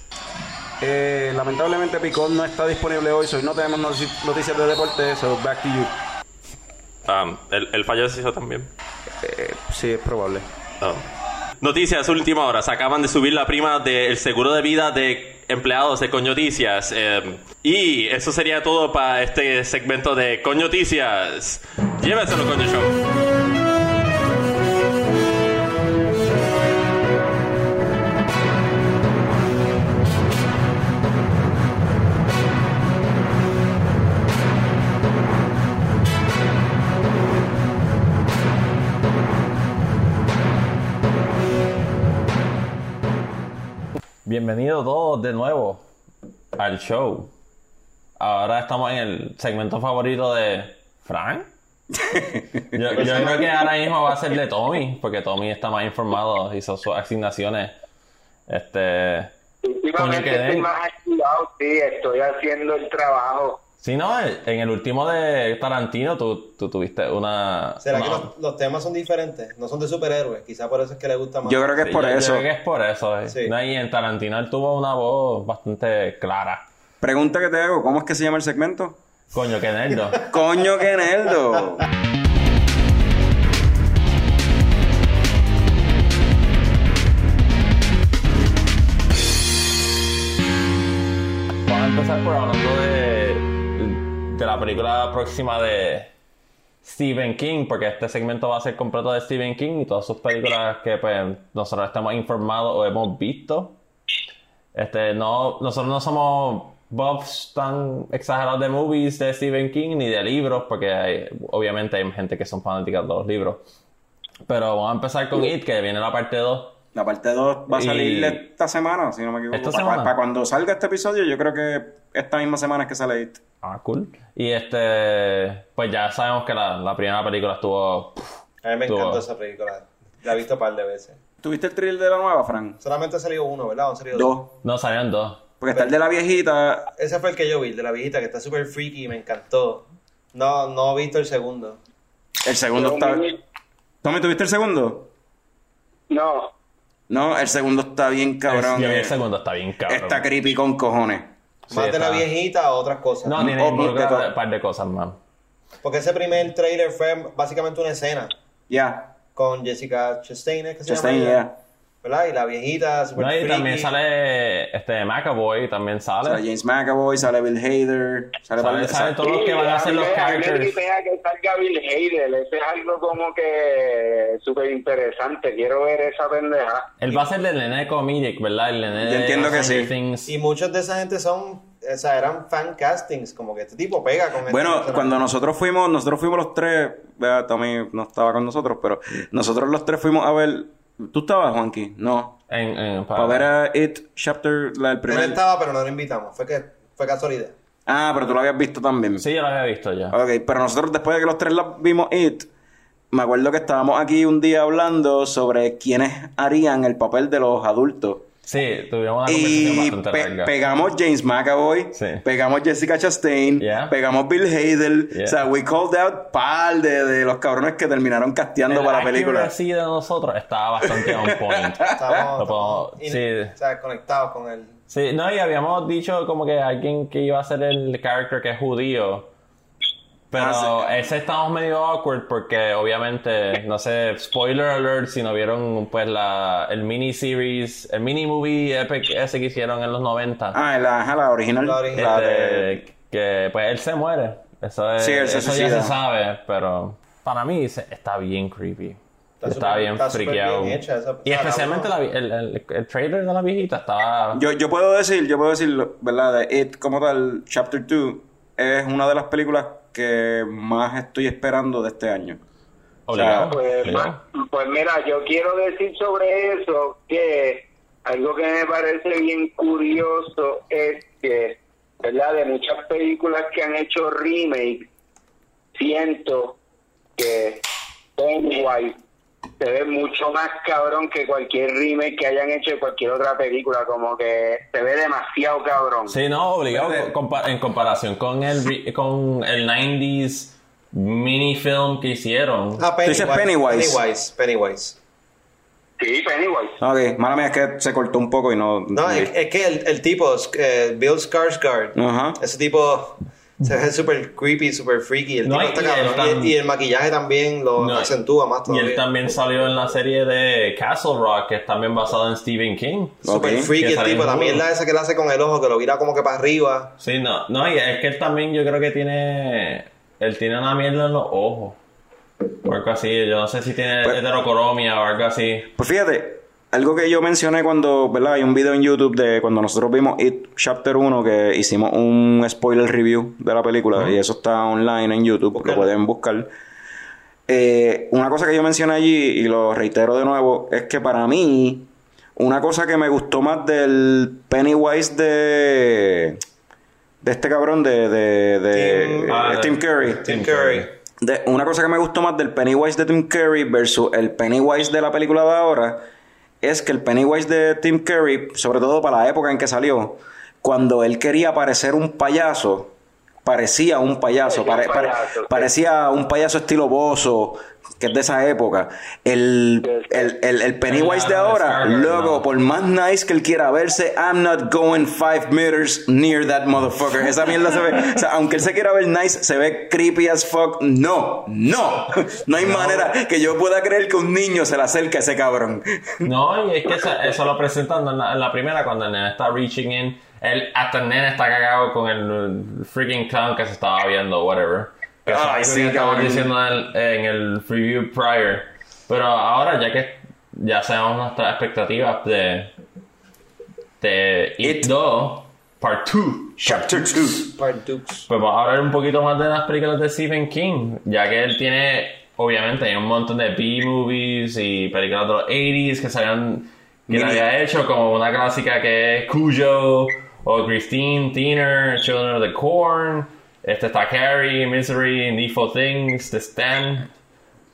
Eh, lamentablemente Picón no está disponible hoy, so no tenemos noticias de deporte, so back to you. Ah, el, el falleció también. Eh, sí, es probable. Oh. Noticias, última hora. Se acaban de subir la prima del seguro de vida de empleados de Coñoticias. Eh, y eso sería todo para este segmento de Coñoticias. Lléveselo, Coño Show. Bienvenidos todos de nuevo al show. Ahora estamos en el segmento favorito de Frank. Yo, yo creo que ahora mismo va a ser de Tommy, porque Tommy está más informado, hizo sus asignaciones. Este. Últimamente estoy más activado, sí, estoy haciendo el trabajo. Sí, no, en el último de Tarantino tú, tú tuviste una. ¿Será que los, los temas son diferentes? No son de superhéroes, quizá por eso es que le gusta más. Yo creo que es Sí, por yo- yo eso. creo que es por eso. eh. Sí. No, y en Tarantino él tuvo una voz bastante clara. Pregunta que te hago, ¿cómo es que se llama el segmento? Coño, qué nerdo. Coño, que nerdo. Vamos a empezar por hablando de la película próxima de Stephen King, porque este segmento va a ser completo de Stephen King y todas sus películas que pues, nosotros estamos informados o hemos visto. Este, no, nosotros no somos buffs tan exagerados de movies de Stephen King ni de libros, porque hay- obviamente hay gente que son fanáticas de los libros. Pero vamos a empezar con It, que viene la parte 2. La parte 2 va a Y- salir esta semana, si no me equivoco. ¿Esta Para, para cuando salga este episodio, yo creo que esta misma semana es que sale It. Ah, cool. Y este, pues ya sabemos que la, la primera película estuvo... A mí me Estuvo- encantó esa película. La he visto un par de veces. ¿Tuviste el thrill de la nueva, Fran? Solamente ha salido uno, ¿verdad? ¿O han salido dos? Dos. No, salieron dos. Porque está el de la viejita. Ese fue el que yo vi, el de la viejita, que está súper freaky y me encantó. No, no he visto el segundo. El segundo está. ¿Tommy, tuviste el segundo? No, No, el segundo está bien cabrón. Yo vi eh, el segundo, está bien cabrón. Está creepy con cojones. Sí, Más de la está- viejita o otras cosas. No, tiene un par de cosas más. Porque ese primer trailer fue básicamente una escena Ya. con Jessica Chastain, ¿es que se Chastain, llama ella? ¿Verdad? Y la viejita, super No, y freaky. también sale este McAvoy, también sale. Sale James McAvoy, sale Bill Hader, sale, Sale- par- sale todos los que van a mí los characters. que salga Bill Hader, eso es algo como que súper interesante, quiero ver esa pendeja. Él va a ser el nene de comedic, ¿verdad? El nene Yo de entiendo que sí. Things. Y muchos de esa gente son, o sea, eran fan castings, como que este tipo pega con este Bueno, personaje. cuando nosotros fuimos, nosotros fuimos los tres, ¿verdad? Tommy no estaba con nosotros, pero nosotros los tres fuimos a ver. ¿Tú estabas, Juanqui? No. En, en- Para ver a It Chapter, la, el Él primer. estaba, pero no lo invitamos. Fue que fue casualidad. Ah, pero tú lo habías visto también. Sí, yo lo había visto ya. Ok, pero nosotros después de que los tres la vimos It, me acuerdo que estábamos aquí un día hablando sobre quiénes harían el papel de los adultos. Sí, tuvimos una conversación Y bastante pe- larga. pegamos James McAvoy, Sí. pegamos Jessica Chastain, Yeah. pegamos Bill Hader. Yeah. O sea, we called out par de, de los cabrones que terminaron casteando para la película. accuracy de nosotros estaba bastante on point. Estábamos, sí. o sea, conectados con él. Sí, no, y habíamos dicho como que alguien que iba a ser el character que es judío. Pero Ah, sí. ese estamos medio awkward porque obviamente, no sé, spoiler alert si no vieron pues la, el mini series, el mini movie epic ese que hicieron en los 90. Ah, la, la original. La original. Este, que pues él se muere. Eso, es, Sí, él se eso ya se sabe, pero para mí está bien creepy. Está, súper- bien está friqueado. bien hecha esa- y especialmente la el, el, el trailer de la viejita estaba... Yo, yo puedo decir, yo puedo decir, ¿verdad? De It como tal, Chapter 2, es una de las películas que más estoy esperando de este año. obligado, Pues, obligado. ma- pues mira, yo quiero decir sobre eso que algo que me parece bien curioso es que, ¿verdad? De muchas películas que han hecho remake, siento que Pennywise se ve mucho más cabrón que cualquier remake que hayan hecho de cualquier otra película, como que se ve demasiado cabrón. Sí, no, obligado compa- en comparación con el, con el 90s mini film que hicieron. Ah, Pennywise. Pennywise. Pennywise. Sí, Pennywise. Ok, mala mía es que se cortó un poco y no... No, es, es que el, el tipo, eh, Bill Skarsgård, Ajá. ese tipo se ve súper creepy, súper freaky. El No, tipo y- está y cabrón. Y, y el maquillaje también lo No, acentúa más Y todavía. él también salió en la serie de Castle Rock, que es también basada en Stephen King. Súper freaky el tipo. en La esa que le hace con el ojo, que lo vira como que para arriba. Sí, no, no, y es que él también yo creo que tiene, él tiene una mierda en los ojos. O algo así, yo no sé si tiene Pues- heterocromia o algo así. Pues fíjate, algo que yo mencioné cuando, ¿verdad? Hay un video en YouTube de cuando nosotros vimos It Chapter 1 que hicimos un spoiler review de la película y eso está online en YouTube, lo Búscalo. pueden buscar. Eh, una cosa que yo mencioné allí y lo reitero de nuevo es que para mí una cosa que me gustó más del Pennywise de de este cabrón de de, de Tim- Ah, eh, de- Tim Curry. Tim Curry. De- una cosa que me gustó más del Pennywise de Tim Curry versus el Pennywise de la película de ahora es que el Pennywise de Tim Curry, sobre todo para la época en que salió, cuando él quería parecer un payaso, parecía un payaso, Parecía un pare- pare- payaso, sí. parecía un payaso estilo bozo, que es de esa época. El, el, el, el Pennywise de ahora, luego, por más nice que él quiera verse, I'm not going five meters near that motherfucker. Esa mierda se ve, o sea, aunque él se quiera ver nice, se ve creepy as fuck. No, no, no hay manera que yo pueda creer que un niño se le acerque a ese cabrón. No, y es que eso, eso lo presentan en la, en la primera cuando el nene está reaching in. Él, hasta el nene está cagado con el freaking clown que se estaba viendo, whatever. Que algo sí, que estaban cabrón. diciendo en el, en el preview prior. Pero ahora, ya que ya sabemos nuestras expectativas de, de It, It. 2, Part 2. Chapter 2. Part Dukes. Pues vamos a hablar un poquito más de las películas de Stephen King, ya que él tiene, obviamente, hay un montón de B-movies y películas de los 80s que salían, que él había hecho, como una clásica que es Cujo, o Christine, Thinner, Children of the Corn, este está Carrie, Misery, Needful Things, The Stand.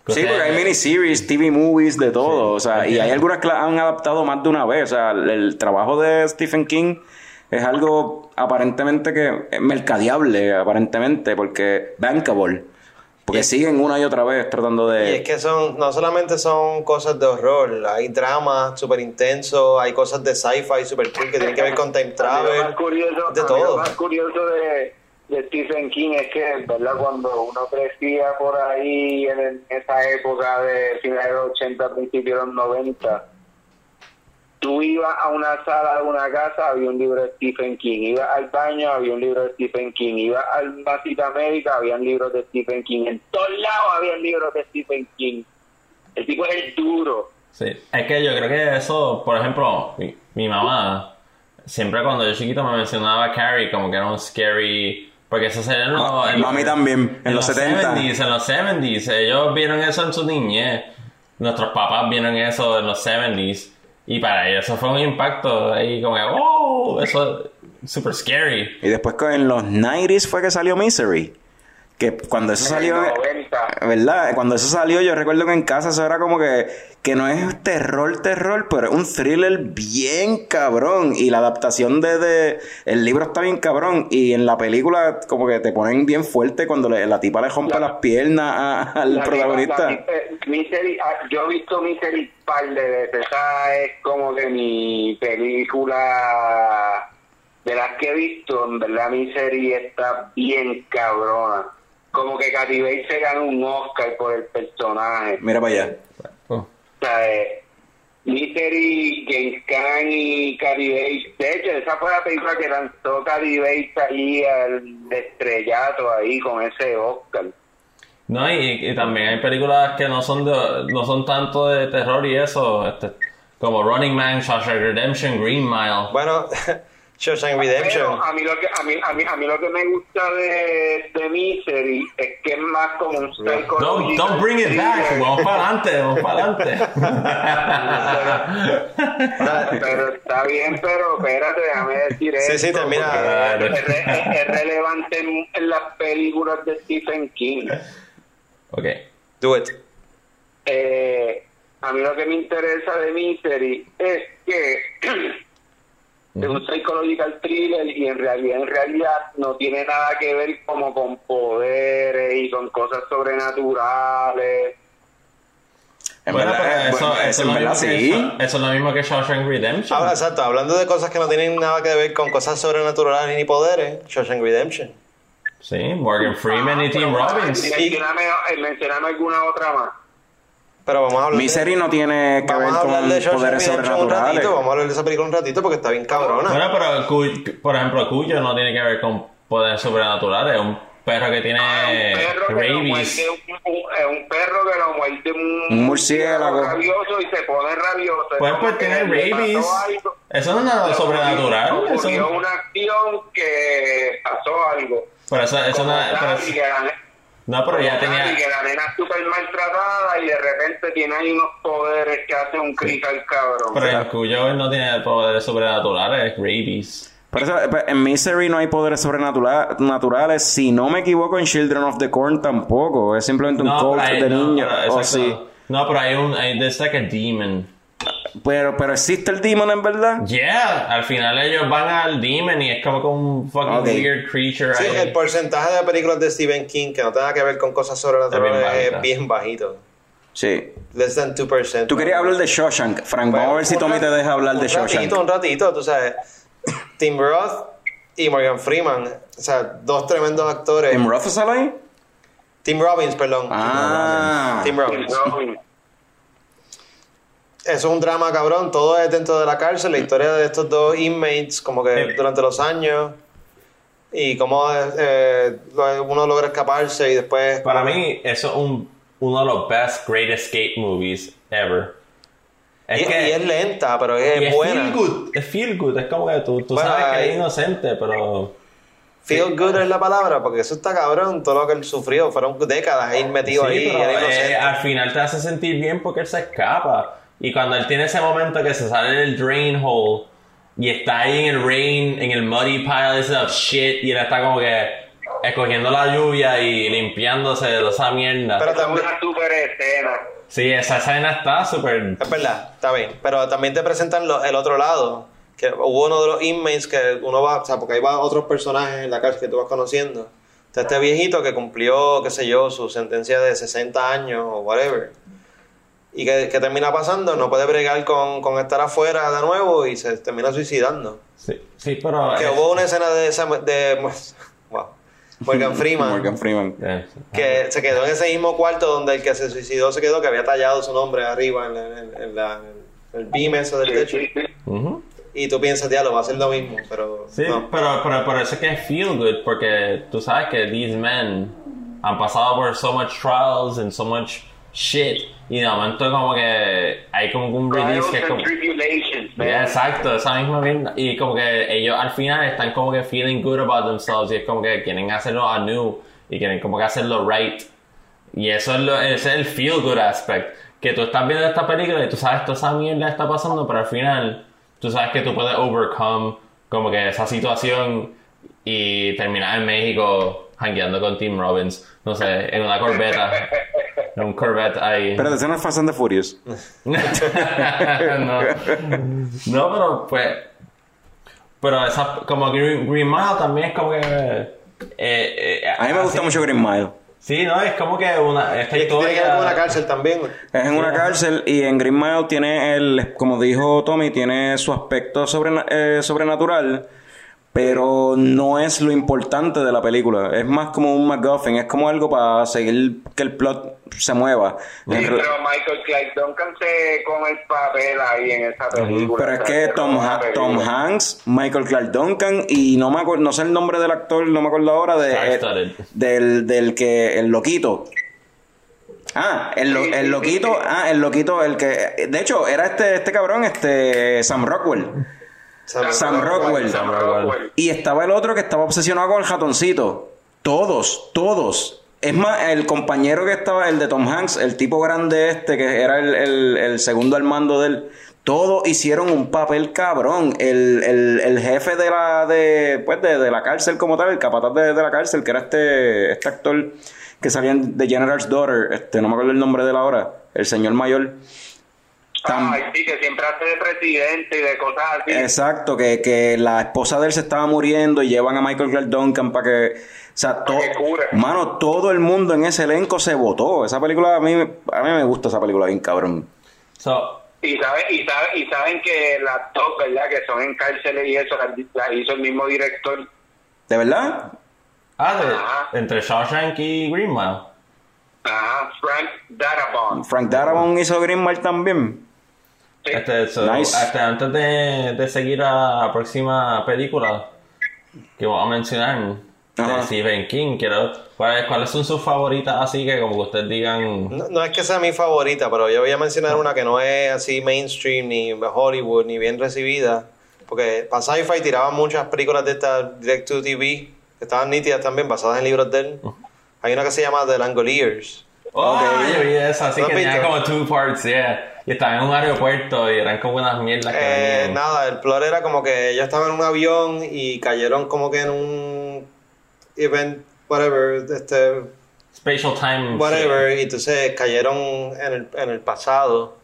Sí, porque hay miniseries, TV movies, de todo. o sea, y hay algunas que la han adaptado más de una vez. O sea, el, el trabajo de Stephen King es algo aparentemente que es mercadeable, aparentemente, porque bankable. Porque siguen una y otra vez tratando Y de... es que son, no solamente son cosas de horror, hay drama súper intenso, hay cosas de sci-fi súper cool que tienen que ver con time travel, más curioso, de mí lo todo. más curioso de, de Stephen King es que, ¿verdad? Cuando uno crecía por ahí en esa época de finales de los 80, principios de los 90, tú ibas a una sala de una casa, había un libro de Stephen King, ibas al baño, había un libro de Stephen King, ibas a una cita médica, había libros de Stephen King, en todos lados había libros de Stephen King. El tipo es el duro. Sí, es que yo creo que eso, por ejemplo, mi, mi mamá, siempre cuando yo chiquito me mencionaba a Carrie como que era un scary. Porque eso se en los. Ma- en- mami también, en los 70. 70s, en los 70s. Ellos vieron eso en su niñez. Nuestros papás vieron eso en los 70s. Y para ellos eso fue un impacto ahí como oh, eso es super scary. Y después en los 90s fue que salió Misery. Que cuando eso salió... En los 90. ¿Verdad? Cuando eso salió, yo recuerdo que en casa eso era como que, que no es terror, terror, pero es un thriller bien cabrón. Y la adaptación de, de- el libro está bien cabrón. Y en la película, como que te ponen bien fuerte cuando le- la tipa le rompe La- las piernas a- al La protagonista. tipa- la tipa- Misery, ah, yo he visto Misery par de veces. Esa es como que mi película de las que he visto. En verdad, Misery está bien cabrona. Como que Katy Bates se ganó un Oscar por el personaje. Mira para allá. Oh. O sea, eh, Misery, James Caan y Katy Bates. De hecho, esa fue la película que lanzó Katy Bates ahí al estrellato ahí con ese Oscar. No, y, y también hay películas que no son de, no son tanto de terror y eso, este, como Running Man, Shawshank Redemption, Green Mile. Bueno, Shawshank Redemption. Pero a mí lo que a mí, a mí, a mí lo que me gusta de, de Misery es que es más como un Don't, don't bring it back, vamos para adelante, vamos para adelante. pero está bien, pero espérate, déjame decir Sí, esto, sí, termina. Es, es- es relevante en, en las películas de Stephen King. ok. Do it. Eh, a mí lo que me interesa de Misery es que es un psychological thriller y en realidad en realidad no tiene nada que ver como con poderes y con cosas sobrenaturales En Bueno, verdad, pero eso, bueno, eso, en es lo verdad mismo que, sí. eso es lo mismo que Shawshank Redemption. Ahora, exacto, hablando de cosas que no tienen nada que ver con cosas sobrenaturales ni poderes, Shawshank Redemption. Sí, Morgan Freeman y Ah, Tim Robbins. mencioname, mencioname alguna otra más Pero vamos a hablar Misery no tiene que ver vamos a hablar con de poderes sobrenaturales. ratito, vamos a hablar de esa película un ratito porque está bien cabrona. Bueno, pero por ejemplo, Cuyo no tiene que ver con poderes sobrenaturales. Es un perro que tiene Ah, un perro que lo rabies. muerde un, un- un perro que lo muerde un, Un murciélago. rabioso y se pone rabioso Es Pues, pues tiene rabies. Eso no es nada sobrenatural. Eso, ocurrió una acción que pasó algo pero eso, eso Como no, pero No, pero ya como tenía. Gaby, que la nena es súper maltratada y de repente tiene ahí unos poderes que hace un clic al cabrón Pero en Cuyo no tiene poderes sobrenaturales, es rabies. Por eso, eh, en Misery no hay poderes sobrenaturales. naturales. Si no me equivoco, en Children of the Corn tampoco. Es simplemente un No, cult pero hay, de no, niños. pero, Oh, sí. no, pero hay un. Hay, there's like a demon. Pero, pero existe el demon en verdad. Yeah, al final ellos van al demon y es como que un fucking weird creature Sí, ahí. el porcentaje de películas de Stephen King que no tenga que ver con cosas sobrenaturales Es bien es bien bajito. Sí. Less than 2%. Tú querías hablar de Shawshank, Frank. Vamos a ver si Tommy te deja hablar de Un ratito, Shawshank. un ratito, tú sabes. Tim Roth y Morgan Freeman, o sea, dos tremendos actores. ¿Tim Roth sale ahí? Tim Robbins, perdón. Ah. Tim Robbins. Robin. Eso es un drama cabrón, todo es dentro de la cárcel, la historia de estos dos inmates, como que durante los años, y cómo eh, uno logra escaparse y después... Para mí, eso es un, uno de los best Great Escape movies ever. Es y, que y es lenta, pero es, y es buena. feel good. Es feel good. Es como que tú, tú Bueno, sabes que es inocente, pero. Feel good es la palabra, porque eso está cabrón, todo lo que él sufrió, fueron décadas ahí metido Sí, ahí, pero, eh, al final te hace sentir bien porque él se escapa. Y cuando él tiene ese momento que se sale del drain hole y está ahí en el rain, en el muddy pile ese of shit, y él está como que escogiendo la lluvia y limpiándose de esa mierda. Pero también, una super escena sí, esa escena está súper. es verdad, está bien, pero también te presentan lo- el otro lado, que hubo uno de los inmates que uno va, o sea, porque ahí van otros personajes en la cárcel que tú vas conociendo, Está este viejito que cumplió, qué sé yo, su sentencia de 60 años o whatever. Y que, que termina pasando, no puede bregar con, con estar afuera de nuevo y se termina suicidando. Sí, sí, pero... Que eh, hubo una escena de, esa- de wow, Morgan Freeman. Morgan Freeman. que se quedó en ese mismo cuarto donde el que se suicidó se quedó, que había tallado su nombre arriba en, la- en- en la- en el beam ese del techo. sí. ujú. Y tú piensas, diablo, va a ser lo mismo, pero Sí, no. pero, pero por eso es que es feel good, porque tú sabes que these men han pasado por so much trials and so much shit, y de momento como que hay como un release que es como... Yeah, exacto, esa misma mierda. Y como que ellos al final están como que feeling good about themselves y es como que quieren hacerlo anew y quieren como que hacerlo right. Y eso es, lo, ese es el feel good aspect. Que tú estás viendo esta película y tú sabes toda esa mierda está pasando, pero al final tú sabes que tú puedes overcome como que esa situación y terminar en México hangueando con Tim Robbins. No sé, en una corbeta. En un Corvette ahí. Pero eso no es Fast and the Furious. no. no, pero pues. Pero esa, como Green, Green Mile también es como que. eh, eh, A mí me gusta así- mucho Green Mile. Sí, no, es como que una. Esta que ver con una historia. cárcel también. Es en una cárcel y en Green Mile tiene el, como dijo Tommy, tiene su aspecto eh, sobrenatural, pero no es lo importante de la película. Es más como un MacGuffin, es como algo para seguir que el plot se mueva. Sí, pero Michael Clark Duncan se come el papel ahí en esa película. Pero es que Tom, Ha- Tom. Hanks, Michael Clark Duncan y no me acuerdo, no sé el nombre del actor, no me acuerdo ahora de Star-studded. del, del que el loquito. Ah, el, lo- el loquito, ah, el loquito, el que de hecho era este este cabrón, este Sam Rockwell. Sam Rockwell. Sam Rockwell. Y estaba el otro que estaba obsesionado con el ratoncito. Todos, todos. Es más, el compañero que estaba, el de Tom Hanks, el tipo grande este, que era el, el- el segundo al mando de él, todos hicieron un papel cabrón. El, el- el jefe de la, de, pues de, de la cárcel como tal, el capataz de, de la cárcel, que era este, este actor que salía en The General's Daughter, este, no me acuerdo el nombre de él ahora, el señor mayor. Tam- Ay, sí, que siempre hace de presidente y de cosas así. Exacto, que, que la esposa de él se estaba muriendo y llevan a Michael Clark Duncan para que. O sea, to- que cure. mano, todo el mundo en ese elenco se votó. Esa película, a mí, a mí me gusta esa película bien cabrón. So, Y, sabe, y, sabe, y saben que las dos, ¿verdad? Que son en cárceles y eso, las las hizo el mismo director. ¿De verdad? ah, de- Ajá. entre Shawshank y Green Mile. Ajá, Frank Darabont. Frank Darabont hizo Green Mile también. Sí. Este, so, Nice. este, antes de, de seguir a la próxima película que voy a mencionar Ajá. de Stephen King, quiero, ¿cuáles, ¿cuáles son sus favoritas? Así que como que ustedes digan, No, no es que sea mi favorita, pero yo voy a mencionar una que no es así mainstream, ni Hollywood, ni bien recibida. Porque para Sci-Fi tiraban muchas películas de esta Direct to TV, que estaban nítidas también, basadas en libros de él. Hay una que se llama The Langoliers. oh, Ok. yo vi esa, así ¿Lo que tenía como two parts, yeah. Y estaban en un aeropuerto y eran como unas mierdas que Eh, nada, el plot era como que ellos estaban en un avión y cayeron como que en un event, whatever, este, Spatial time. whatever, y entonces cayeron en el, en el pasado.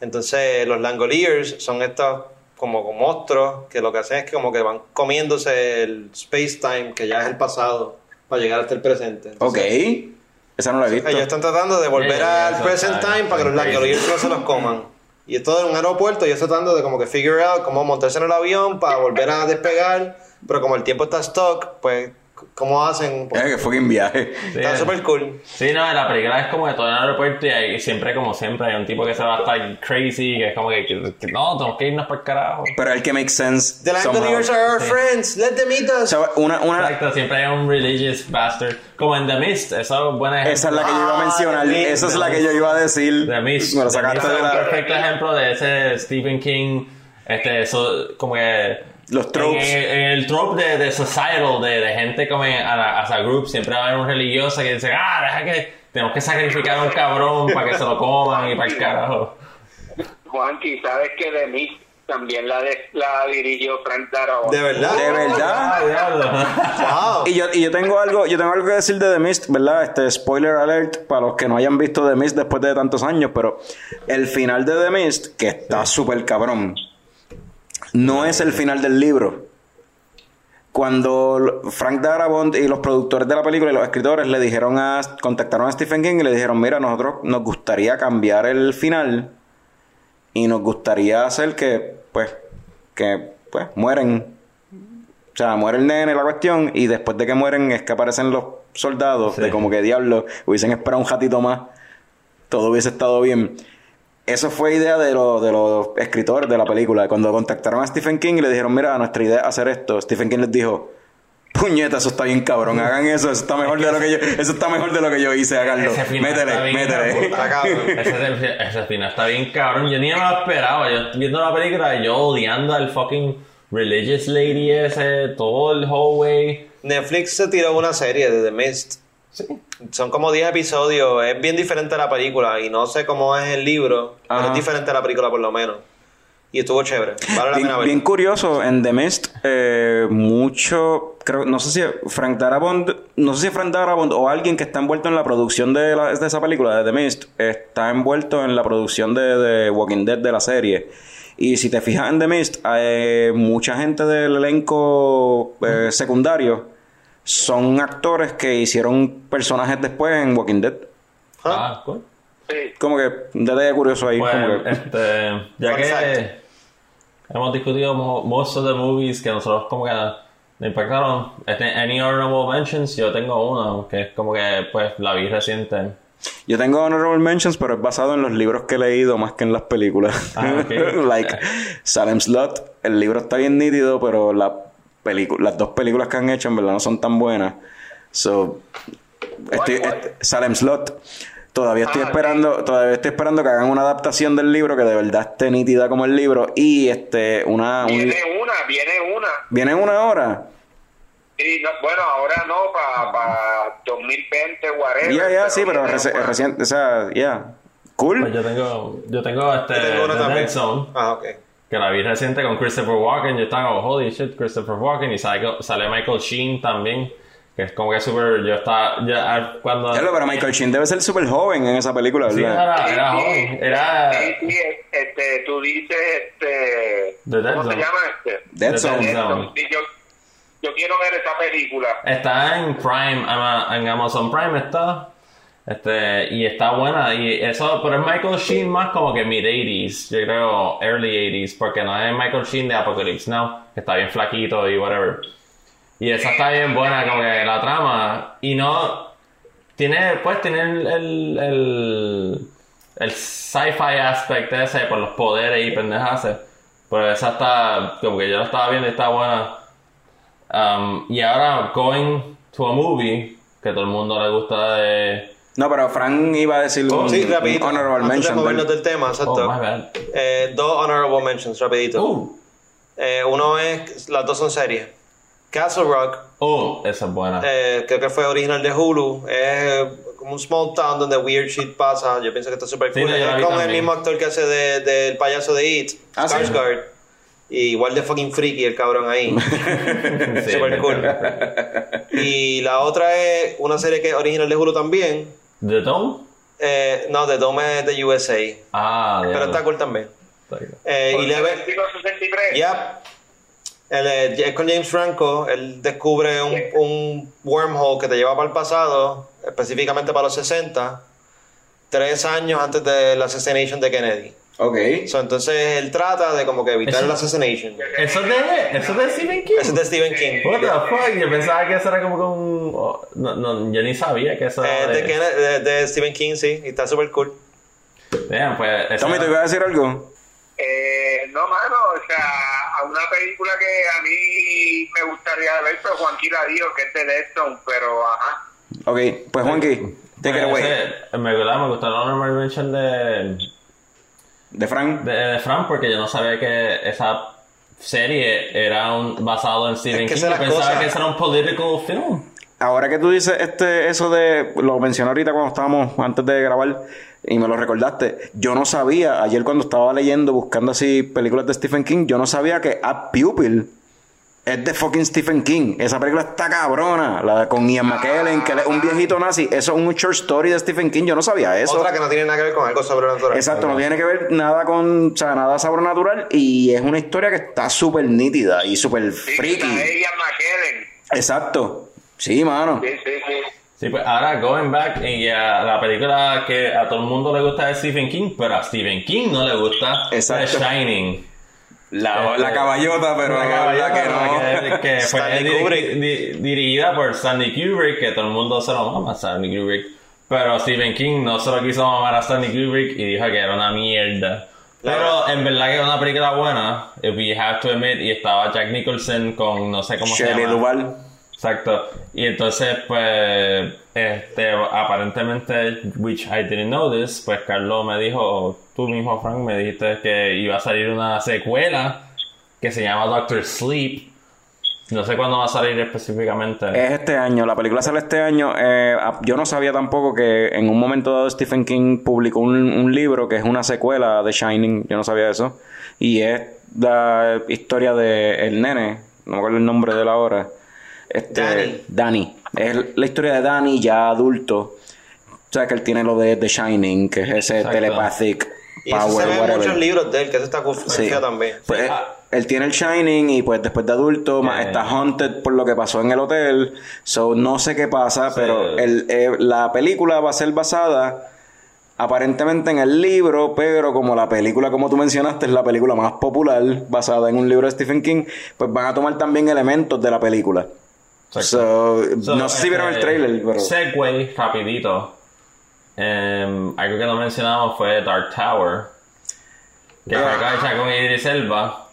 Entonces los Langoliers son estos como, monstruos que lo que hacen es que como que van comiéndose el space-time que ya es el pasado para llegar hasta el presente. Ok. Entonces, Esa no la he visto. Ellos están tratando de volver Yeah, al present está- time para que los crazy. Langoliers no se los coman. Y es todo en un aeropuerto y ellos tratando de como que figure out cómo montarse en el avión para volver a despegar. Pero como el tiempo está stuck, pues, ¿cómo hacen? Pues, Eh, que fucking viaje. Sí, está eh. súper cool. Sí, no, la película es como que todo en el aeropuerto y hay, siempre, como siempre, hay un tipo que se va a estar crazy, que es como que, que- que no, tenemos que irnos por el carajo. Pero el que makes sense. The. Langoliers are our Sí. friends, let them eat us. sea, una, una, Exacto, siempre hay un religious bastard. Como en The Mist, eso es buena esa es la que yo iba a Ah, mencionar. Esa es la que yo iba a decir. The Mist. Me lo The sacaste Mist de es un la. perfecto ejemplo de ese Stephen King, este, eso, como que... Los tropes. En, en el trope de, de societal, de, de gente como en- a la, a group, siempre va a haber un religioso que dice, ah, deja que tenemos que sacrificar a un cabrón para que se lo coman y para el carajo. Juanqui, ¿sabes que de mí también la, de, la dirigió Frank Darabont? De verdad. De verdad. Ah, diablo. Wow. Y yo, y yo tengo algo, yo tengo algo que decir de The Mist, ¿verdad? Este spoiler alert para los que no hayan visto The Mist después de tantos años, pero el final de The Mist, que está súper cabrón, no es el final del libro. cuando Frank Darabont y los productores de la película y los escritores le dijeron a contactaron a Stephen King y le dijeron, "Mira, nosotros nos gustaría cambiar el final y nos gustaría hacer que pues que pues mueren o sea, muere el nene, la cuestión, y después de que mueren es que aparecen los soldados, Sí. de como que diablo, hubiesen esperado un ratito más, todo hubiese estado bien. Eso fue idea de, los de los escritores de la película. Cuando contactaron a Stephen King y le dijeron, mira, nuestra idea es hacer esto, Stephen King les dijo, puñeta, eso está bien cabrón, hagan eso, eso está mejor de lo que yo, eso está mejor de lo que yo hice, háganlo. Métele, métele. Ese, ese final está bien cabrón. Yo ni me lo esperaba. Yo viendo la película y yo odiando al fucking religious lady ese, todo el hallway. Netflix se tiró una serie de The Mist. Sí. Son como 10 episodios. Es bien diferente a la película. Y no sé cómo es el libro. Pero es diferente a la película, por lo menos. Y estuvo chévere. Vale la Bien, pena verlo. bien curioso, en The Mist, eh, mucho, creo, no sé si Frank Darabont, no sé si Frank Darabont o alguien que está envuelto en la producción de, la- de esa película, de The Mist, está envuelto en la producción de, de Walking Dead de la serie. Y si te fijas en The Mist, eh, mucha gente del elenco eh, secundario son actores que hicieron personajes después en Walking Dead. Ah, cool. Sí. Como que un detalle curioso ahí. Pues, como que- este, ya que hemos discutido mo- most of the movies que nosotros como que nos impactaron, este, any honorable mentions, yo tengo uno que es como que pues la vi reciente. Yo tengo honorable mentions, pero es basado en los libros que he leído más que en las películas. Ah, ok. like Salem Slot. El libro está bien nítido, pero la las dos películas que han hecho en verdad no son tan buenas. So, estoy- este- Salem Slot. Todavía estoy Ah, esperando, todavía estoy esperando que hagan una adaptación del libro que de verdad esté nítida como el libro y este una un- Viene una, viene una. viene una hora. Y no- bueno, ahora no, para 2020, whatever. Ya, ya, sí, pero reci- una. reciente, o sea, ya. Cool. Pues yo tengo, yo tengo este Yo tengo The también. Zone, Ah, ok. Que la vi reciente con Christopher Walken, yo estaba como, holy shit, Christopher Walken, y sale, sale Michael Sheen también, que es como que súper, yo estaba, ya, cuando... Ya lo, pero Michael Sheen debe ser súper joven en esa película, Sí, ¿verdad? era, era joven, era... Sí, sí, este, tú dices, este, The Dead ¿cómo se llama este? Dead The Zone. Dead Dead Zone. Zone. Sí, yo, yo quiero ver esa película. Está en Prime, en Amazon Prime está. Este, y está buena. Y eso, pero es Michael Sheen más como que mid 80s, yo creo early 80s, porque no es Michael Sheen de Apocalypse Now, que está bien flaquito y whatever. Y esa está bien buena, como que la trama. Y no. Tiene, pues, tiene el. el, el, sci-fi aspect ese por los poderes y pendejas. Pero esa está. Como que yo la estaba viendo y está buena. Um, y ahora, going to a movie, que todo el mundo le gusta de. No, pero Frank iba a decir un, Sí, rapidito. un honorable Antes de mention. movernos del- del tema, exacto. Oh, my bad. Eh, dos honorable mentions, rapidito. Uh, Eh, uno es, las dos son series. Castle Rock, oh, esa es buena. eh, creo que fue original de Hulu. Es como un small town donde weird shit pasa. Yo pienso que está súper Sí, cool. es con el mismo actor que hace de- del payaso de It, Ah, ¿sí? Skarsgård. Y igual de fucking freaky el cabrón ahí. Sí, Super cool. y la otra es una serie que es original de Hulu también. ¿The Dome? Eh, no, The Dome es de USA. Ah, Pero está cool también. Eh, y Eleven, 65-63. Yep. Él, eh, es con James Franco, él descubre un, un wormhole que te lleva para el pasado, específicamente para los 60, tres años antes del assassination de Kennedy. Ok. So, entonces él trata de como que evitar Eso- el assassination. ¿Eso es de, eso es de Stephen King? Ese es de Stephen King. What the fuck? Yo pensaba que eso era como con un... oh, no, no, yo ni sabía que eso Eh, era de, de... Kennedy- de- de Stephen King, sí, y está súper cool. Damn, pues... eso Tommy, ¿te ibas a decir algo? Eh, no, mano, o sea, a una película que a mí me gustaría ver, pero Juanqui la dijo que es de Dead Zone, pero ajá. Ok, pues Juanqui, take it pues, away. ese- gustó- me gustó la honorable mention de, De Frank. de, de Frank porque yo no sabía que esa serie era un, basado en Stephen Es que King. Yo pensaba cosa. que eso era un political film. Ahora que tú dices este, eso de, lo mencioné ahorita cuando estábamos antes de grabar y me lo recordaste, yo no sabía, ayer cuando estaba leyendo, buscando así películas de Stephen King, yo no sabía que A Pupil es de fucking Stephen King. Esa película está cabrona. La con Ian McKellen, que es un viejito nazi. Eso es un short story de Stephen King. Yo no sabía eso. Otra que no tiene nada que ver con algo sobrenatural. Exacto, no tiene que ver nada con, o sea, nada sobrenatural y es una historia que está súper nítida y súper Sí, freaky. está ella McKellen. Exacto. Sí, mano. Sí, sí, sí. Sí, pues ahora going back y a la película que a todo el mundo le gusta de Stephen King, pero a Stephen King no le gusta Exacto. The Shining. La, la caballota, pero La la caballota, que no. que, que fue Kubrick. di- dirigida por Stanley Kubrick, que todo el mundo se lo mama a Stanley Kubrick. Pero Stephen King no se lo quiso mamar a Stanley Kubrick y dijo que era una mierda. Pero en verdad que era una película buena, if we have to admit, y estaba Jack Nicholson con no sé cómo se Shelley llama. Duvall. Exacto. Y entonces, pues, este, aparentemente, which I didn't know this, pues Carlos me dijo, tú mismo, Frank, me dijiste que iba a salir una secuela que se llama Doctor Sleep. No sé cuándo va a salir específicamente. Es este año, la película sale este año. Eh, yo no sabía tampoco que en un momento dado Stephen King publicó un, un libro que es una secuela de Shining. Yo no sabía eso. Y es la historia de el nene, no me acuerdo el nombre de la hora. Este, Danny. Danny. Es la historia de Danny ya adulto. O sea, que él tiene lo de The Shining, que es ese Exacto. telepathic Y eso power, se ve en muchos libros de él, que eso está Sí. confiado también. Pues, ah. él tiene el Shining y pues después de adulto Eh. está haunted por lo que pasó en el hotel. So no sé qué pasa, pero el, eh, la película va a ser basada aparentemente en el libro, pero como la película, como tú mencionaste, es la película más popular basada en un libro de Stephen King, pues van a tomar también elementos de la película. So, So, no sé si vieron el este, trailer, pero... Segway, rapidito. Em, algo que no mencionamos fue Dark Tower. Que fue hecha con Idris Elba.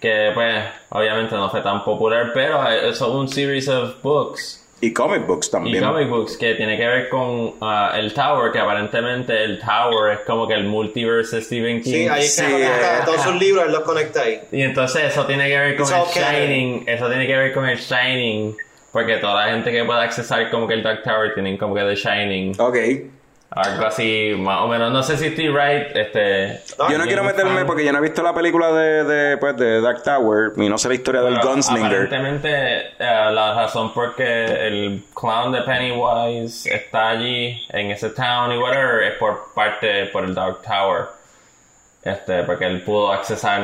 Que pues, obviamente no fue tan popular, pero es un series of books. Y comic books Y también. comic books que tiene que ver con ah, el Tower, que aparentemente el Tower es como que el multiverse de Stephen King. Sí, ahí Sí, eh, todos sus libros, él los conecta ahí. Y entonces eso tiene que ver con It's el. Shining. Eso tiene que ver con el Shining. Porque toda la gente que pueda accesar como que el Dark Tower tienen como que The Shining. Ok. Algo así, más o menos. No sé si estoy right. Este, Yo no quiero meterme porque yo no he visto la película de, de, pues, de Dark Tower y no sé la historia del Gunslinger. Aparentemente, eh, la razón por que el clown de Pennywise está allí, en ese town y whatever, es por parte, por el Dark Tower. Este, porque él pudo accesar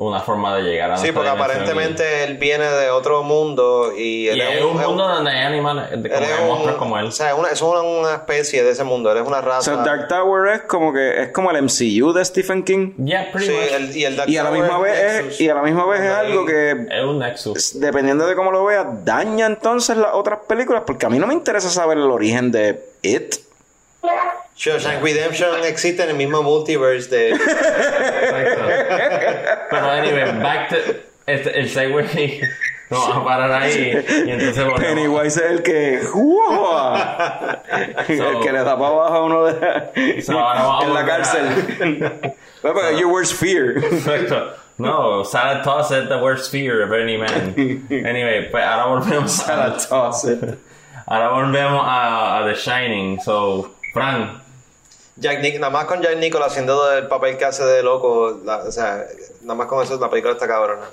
una forma de llegar a Sí, porque aparentemente él viene de otro mundo y Y, él y es es un mundo donde hay animales, de- como que monstruos un- como él. O sea, es una, es una, una especie de ese mundo, él es una O raza. sea, Dark Tower es como que es como el MCU de Stephen King Yeah, pretty Sí, much. el- y el Dark y a la misma vez Nexus. es, y a la misma vez es algo que Es un Nexus. dependiendo de cómo lo veas daña entonces las otras películas porque a mí no me interesa saber el origen de It. Shawshank Redemption existe en el mismo multiverse de... Pero anyway, back to este, el segue. No, vamos a parar ahí. Y entonces volvemos. Pennywise es el que ¡Uah! el que le da para abajo a uno de So, a en la cárcel. But your worst fear. Exacto. No, Sad Toss is the worst fear of any man. Anyway, pues ahora volvemos a, Toss ahora volvemos a, a The Shining. So, Frank, Jack Nic- nada más con Jack Nicholson haciendo el papel que hace de loco, la- o sea, nada más con eso la película está cabrona.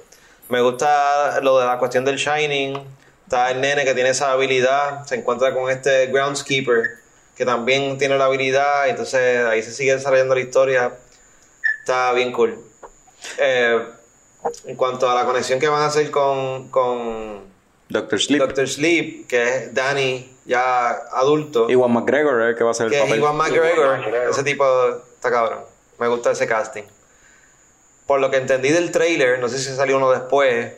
Me gusta lo de la cuestión del Shining, está el nene que tiene esa habilidad, se encuentra con este groundskeeper que también tiene la habilidad, entonces ahí se sigue desarrollando la historia, está bien cool. Eh, en cuanto a la conexión que van a hacer con, con Doctor Sleep. Doctor Sleep, que es Danny ya adulto Iwan McGregor el que va a ser el papel. Iwan McGregor, ese tipo está cabrón. Me gusta ese casting. Por lo que entendí del trailer, no sé si salió uno después, eh,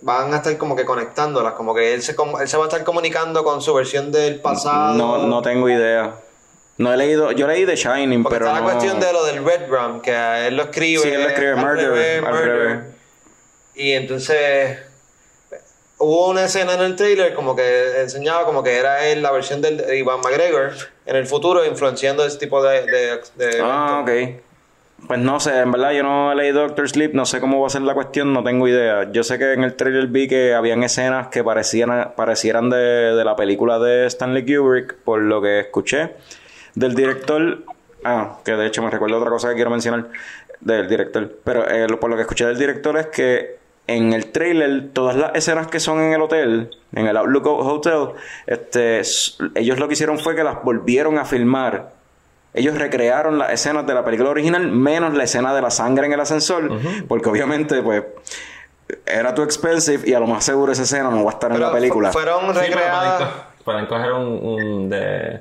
van a estar como que conectándolas, como que él se, él se va a estar comunicando con su versión del pasado. No, no tengo idea. No he leído, yo leí The Shining, Porque pero está no. la cuestión de lo del Red Rum, que él lo escribe. Sí, él lo escribe al murder, revés, al murder. revés. Y entonces hubo una escena en el trailer como que enseñaba como que era él la versión del de Ivan McGregor en el futuro influenciando ese tipo de, de, de Ah, eventos. ok. Pues no sé, en verdad yo no he leído Doctor Sleep, no sé cómo va a ser la cuestión, no tengo idea. Yo sé que en el trailer vi que habían escenas que parecían, parecieran de, de la película de Stanley Kubrick, por lo que escuché del director. Ah, que de hecho me recuerda otra cosa que quiero mencionar del director. Pero eh, por lo que escuché del director es que en el trailer, todas las escenas que son en el hotel, en el Outlook Hotel, este, ellos lo que hicieron fue que las volvieron a filmar. Ellos recrearon las escenas de la película original, menos la escena de la sangre en el ascensor, porque obviamente, pues, era too expensive y a lo más seguro esa escena no va a estar en la película. fu- fueron Sí, recreadas. co- pueden coger un, un de,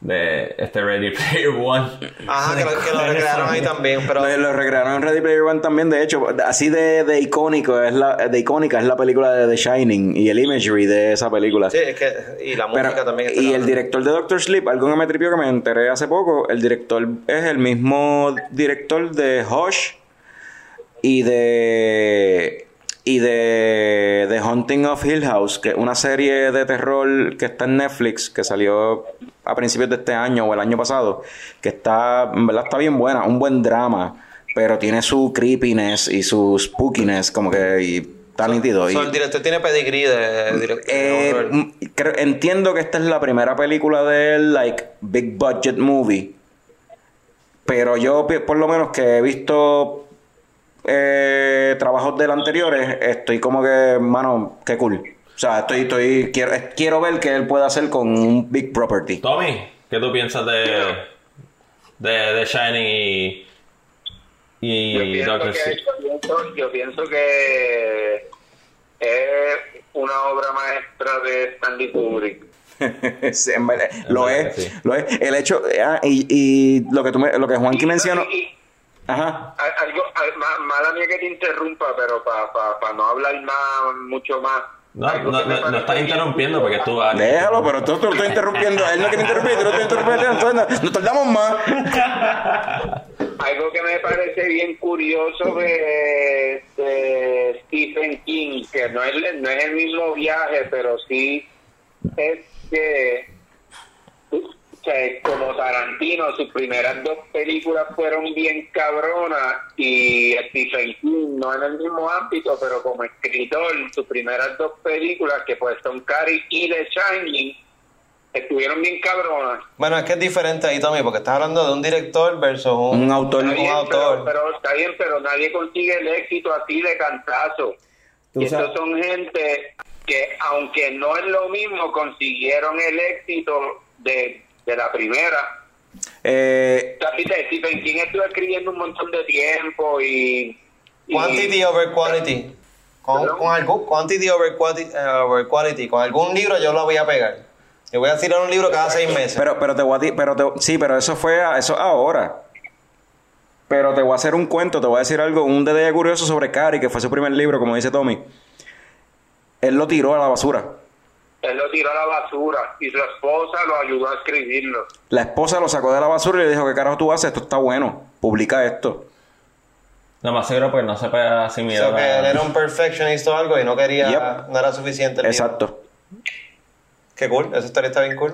de este Ready Player One. Ajá, que lo, que lo recrearon ahí también. Pero Lo, lo recrearon en Ready Player One también, de hecho, así de, de icónico es la, de icónica es la película de The Shining y el imagery de esa película. sí, es que. Y la Pero- música también. y el director de Doctor Sleep, algo que me tripió que me enteré hace poco, el director es el mismo director de Hush y de y de The Haunting of Hill House, que es una serie de terror que está en Netflix, que salió a principios de este año o el año pasado, que está, en verdad está bien buena, un buen drama, pero tiene su creepiness y su spookiness, como que y está nítido. el director tiene pedigrí de director. eh, mm, creo- entiendo que esta es la primera película de él, like, big budget movie. Pero yo, por lo menos que he visto eh, trabajos de él anteriores, estoy como que, mano, qué cool. O sea, estoy, estoy, quiero, eh, quiero ver qué él puede hacer con un big property. Tommy, ¿qué tú piensas de, de, de Shining y, Yo y pienso, Doctor que, yo, pienso, yo pienso que es una obra maestra de Stanley Kubrick. Sí, lo es, sí. lo es. El hecho, ah, y, y lo que tú me, lo que Juanqui mencionó, Y- y- ajá, algo, mala mía que te interrumpa, pero para pa, pa no hablar más, mucho más. No, no, no, estás interrumpiendo porque tú vas. Déjalo, pero tú, tú lo estás interrumpiendo. Él no quiere interrumpir, tú lo estás interrumpiendo. Entonces no- nos tardamos más. Algo que me parece bien curioso de, de Stephen King, que no es, no es el mismo viaje, pero sí es que, o sea, como Tarantino, sus primeras dos películas fueron bien cabronas y Stephen King no en el mismo ámbito, pero como escritor, sus primeras dos películas, que pues son Carrie y The Shining, estuvieron bien cabronas. Bueno, es que es diferente ahí, Tommy, porque estás hablando de un director versus un, Un autor. Está un bien, autor. Pero, pero está bien, pero nadie consigue el éxito así de cantazo. Y estos son gente que, aunque no es lo mismo, consiguieron el éxito de, de la primera. Eh, Stephen King estuvo escribiendo un montón de tiempo y... y- Quantity over quality. Con, ¿Perdón? con algún quantity over quality, eh, over quality. Con algún libro yo lo voy a pegar. Yo voy a tirar un libro cada seis meses. pero, pero te voy a ti- pero te- sí, pero eso fue, a- eso ahora. Pero te voy a hacer un cuento, te voy a decir algo, un detalle curioso sobre Cari, que fue su primer libro, como dice Tommy. Él lo tiró a la basura. Él lo tiró a la basura y su esposa lo ayudó a escribirlo. La esposa lo sacó de la basura y le dijo, ¿qué carajo tú haces? Esto está bueno, publica esto. No más seguro porque no se puede O asimilar. sea, que él era un perfectionist o algo y no quería, Yep. no era suficiente. el. Exacto. Qué cool, esa historia está bien cool.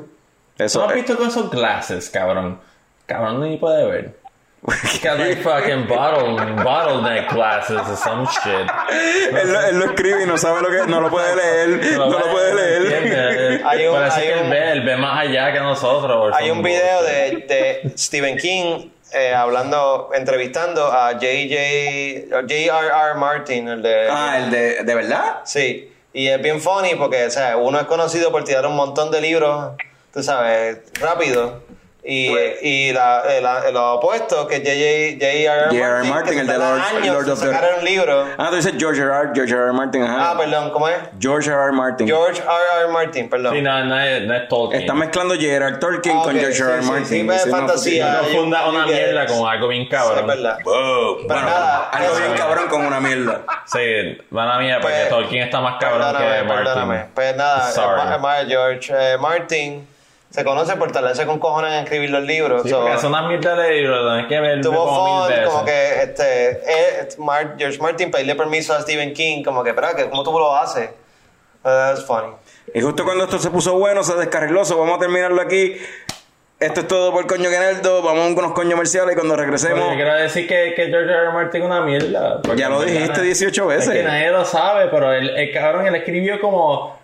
¿Tú Eso, has eh, visto con esos glasses, cabrón? Cabrón, ni puede ver. He's got like fucking bottle, bottleneck glasses or some shit. él, lo- él lo escribe y no sabe lo que, no lo puede leer, no lo puede leer. Hay un- Parece hay que él un- ve, él ve más allá que nosotros. Hay un video de, de Stephen King eh, hablando, entrevistando a J.J. J.R.R. Martin, el de... Ah, el de, ¿de verdad? Sí, y es bien funny porque, o sea, uno es conocido por tirar un montón de libros, tú sabes, rápido. Y, Pues- y la, el- lo opuesto, que. J.R.R. J.R.R. Martin, Martin, que se el de Lord- años Lord of the- un libro. Ah, tú dices George R. R. George R. R. Martin, ajá. Ah, perdón, ¿cómo es? George R. R. Martin. George R.R. Martin, perdón. Sí, no, no es, no es Tolkien. Está mezclando Gerard Tolkien Ah, con ok, George R. R. sí, sí, Martin. sí, pues, Sí, no, fantasía. No funda un- una mierda con algo bien Sí, cabrón. es verdad. Wow. Bueno, nada, algo bien cabrón con una mierda. Sí, mala mía, porque Pues, Tolkien está más cabrón que Martin. perdóname. Pues nada. Ma- Ma- George eh, Martin se conoce por tardarse con cojones en escribir los libros. Sí, so, porque es una mierda de libro, tenés que ver tuvo como mil fun, veces. como que este, eh, Mar- George Martin pedirle permiso a Stephen King, como que, espera, que ¿cómo tú lo haces? Uh, that's funny. Y justo cuando esto se puso bueno, se descarriló. so vamos a terminarlo aquí. Esto es todo por Coño Geneldo. Vamos con unos coños comerciales y cuando regresemos. yo quiero decir que, que George R. R. Martin es una mierda. Ya lo dijiste na- 18 veces. Es que nadie lo sabe, pero el, el cabrón él escribió como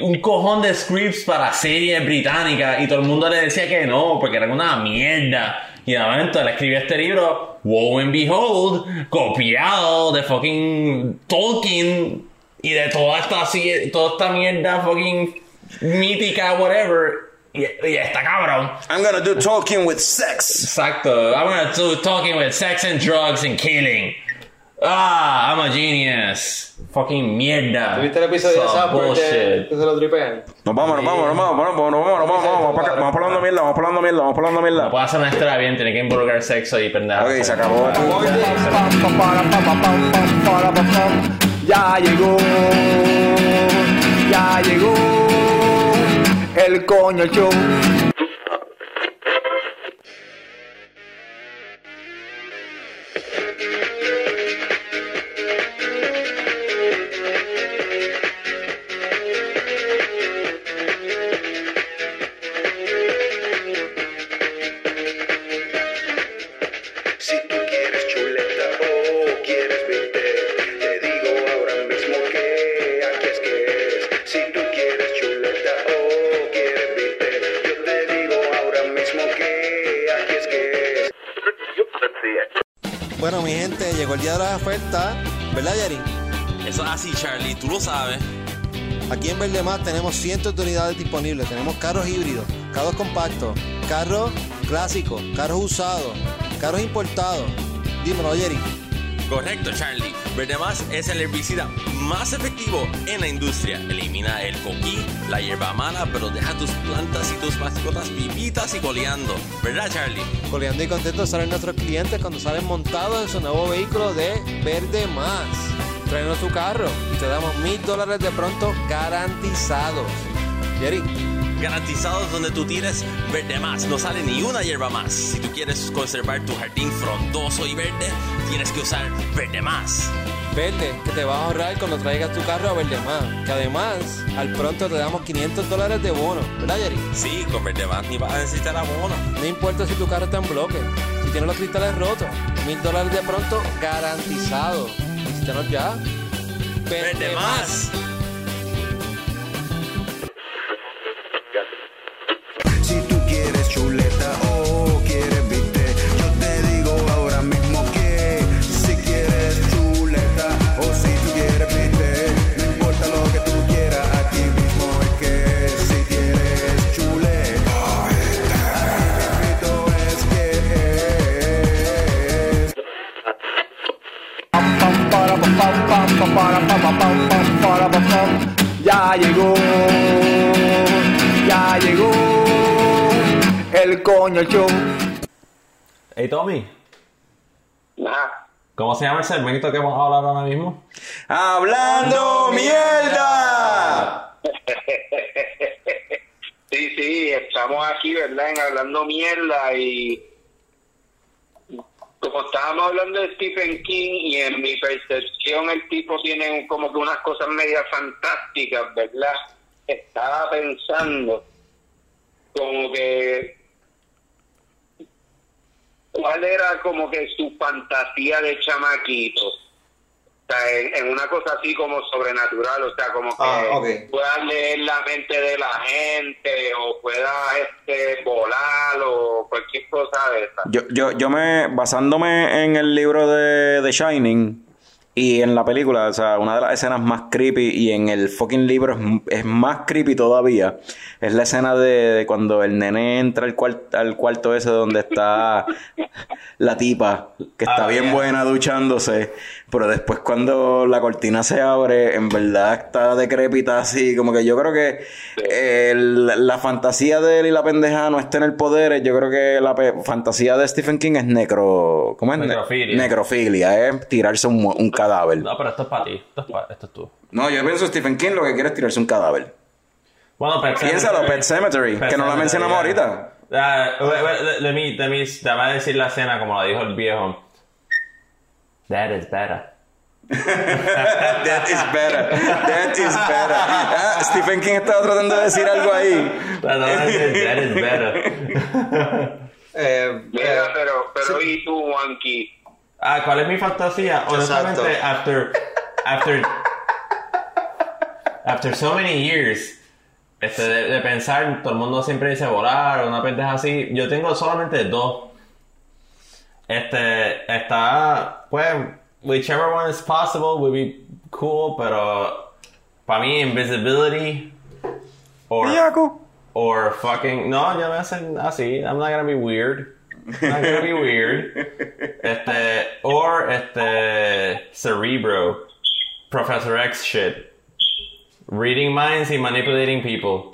un cojón de scripts para series británicas y todo el mundo le decía que no, porque era una mierda. Y de momento él escribió este libro Woe and behold, copiado de fucking Tolkien y de toda esta, toda esta mierda fucking mítica, whatever. Y, y está cabrón. I'm gonna do talking with sex. Exacto. I'm gonna do talking with sex and drugs and killing. Ah, I'm a genius. Fucking mierda. ¿Tuviste el episodio de Zapper que, bullshit. que se lo tripean? Nos vamos, nos vamos, nos vamos, nos vamos, nos vamos, nos vamos, vamos, acá, vamos hablando mierda, vamos hablando mierda, vamos hablando No mierda. puede hacer una historia bien, tiene que involucrar sexo y pendejo. Ok, se acabó. Ya llegó, ya llegó el coño show. Día de las ofertas, ¿verdad, Yari? Eso es así, Charlie, tú lo sabes. Aquí en Verde Más tenemos cientos de unidades disponibles. Tenemos carros híbridos, carros compactos, carros clásicos, carros usados, carros importados. Dímelo, Jerry. Correcto, Charlie. Verde Más es el herbicida más efectivo en la industria. Elimina el coquí, la hierba mala, pero deja tus plantas y tus mascotas vivitas y goleando. ¿Verdad, Charlie? Coleando y contentos salen nuestros clientes cuando salen montados en su nuevo vehículo de Verde Más. Tráenos tu carro y te damos mil dólares de pronto garantizados. Jerry, Garantizados donde tú tires verde más, no sale ni una hierba más. Si tú quieres conservar tu jardín frondoso y verde, tienes que usar verde más. Verde, que te vas a ahorrar cuando traigas tu carro a Verde Más. Que además, al pronto te damos 500 dólares de bono. ¿Verdad, Jerry? Sí, con verde más ni vas a necesitar abono. No importa si tu carro está en bloque, si tiene los cristales rotos, mil dólares de pronto garantizado. Visítanos ya. Verde más. El coño show. Hey, Tommy, Nada. ¿cómo se llama el segmento que vamos a hablar ahora mismo? ¡Hablando mierda! Sí, sí, estamos aquí, ¿verdad? En hablando mierda y como estábamos hablando de Stephen King y en mi percepción el tipo tiene como que unas cosas medias fantásticas, ¿verdad? Estaba pensando como que cuál era como que su fantasía de chamaquito. O sea, en, en una cosa así como sobrenatural, o sea, como que Ah, pueda leer la mente de la gente o pueda este volar o cualquier cosa de esa. Yo, yo, yo me, basándome en el libro de The Shining y en la película, o sea, una de las escenas más creepy y en el fucking libro es, es más creepy todavía, es la escena de, de cuando el nene entra al, al cuarto ese donde está la tipa, que está Ah, bien yeah. buena duchándose, pero después cuando la cortina se abre, en verdad está decrépita así, como que yo creo que el- la fantasía de él y la pendeja no está en el poder, yo creo que la fantasía de Stephen King es necro... ¿Cómo es? Ne- Necrofilia. necrofilia, es tirarse un, un cadáver. No, pero esto es para ti. Esto es, pa- esto es tú. No, yo pienso Stephen King lo que quiere es tirarse un cadáver. Bueno, Pet Piénsalo, Sematary. Pet Cemetery, que no la mencionamos yeah. ahorita. Ah, wait, let- me, let me, déjame decir la escena como la dijo el viejo. That is better. That is better. That is better. Ah, Stephen King estaba tratando de decir algo ahí. Perdón, that is better. Eh, Mira, eh, pero, pero ¿y tú, Wanky? Ah, ¿cuál es mi fantasía? Honestamente, Exacto. after, after, after so many years, este, de, de pensar, todo el mundo siempre dice volar o una pendeja así. Yo tengo solamente dos. Este, está, pues, whichever one is possible would be cool, pero uh, para mí, invisibility or, Bellaco. or fucking, no, yo a hacer así, I'm not gonna be weird. I'm not gonna be weird. Este, or este, Cerebro, Professor X shit. Reading minds y manipulating people.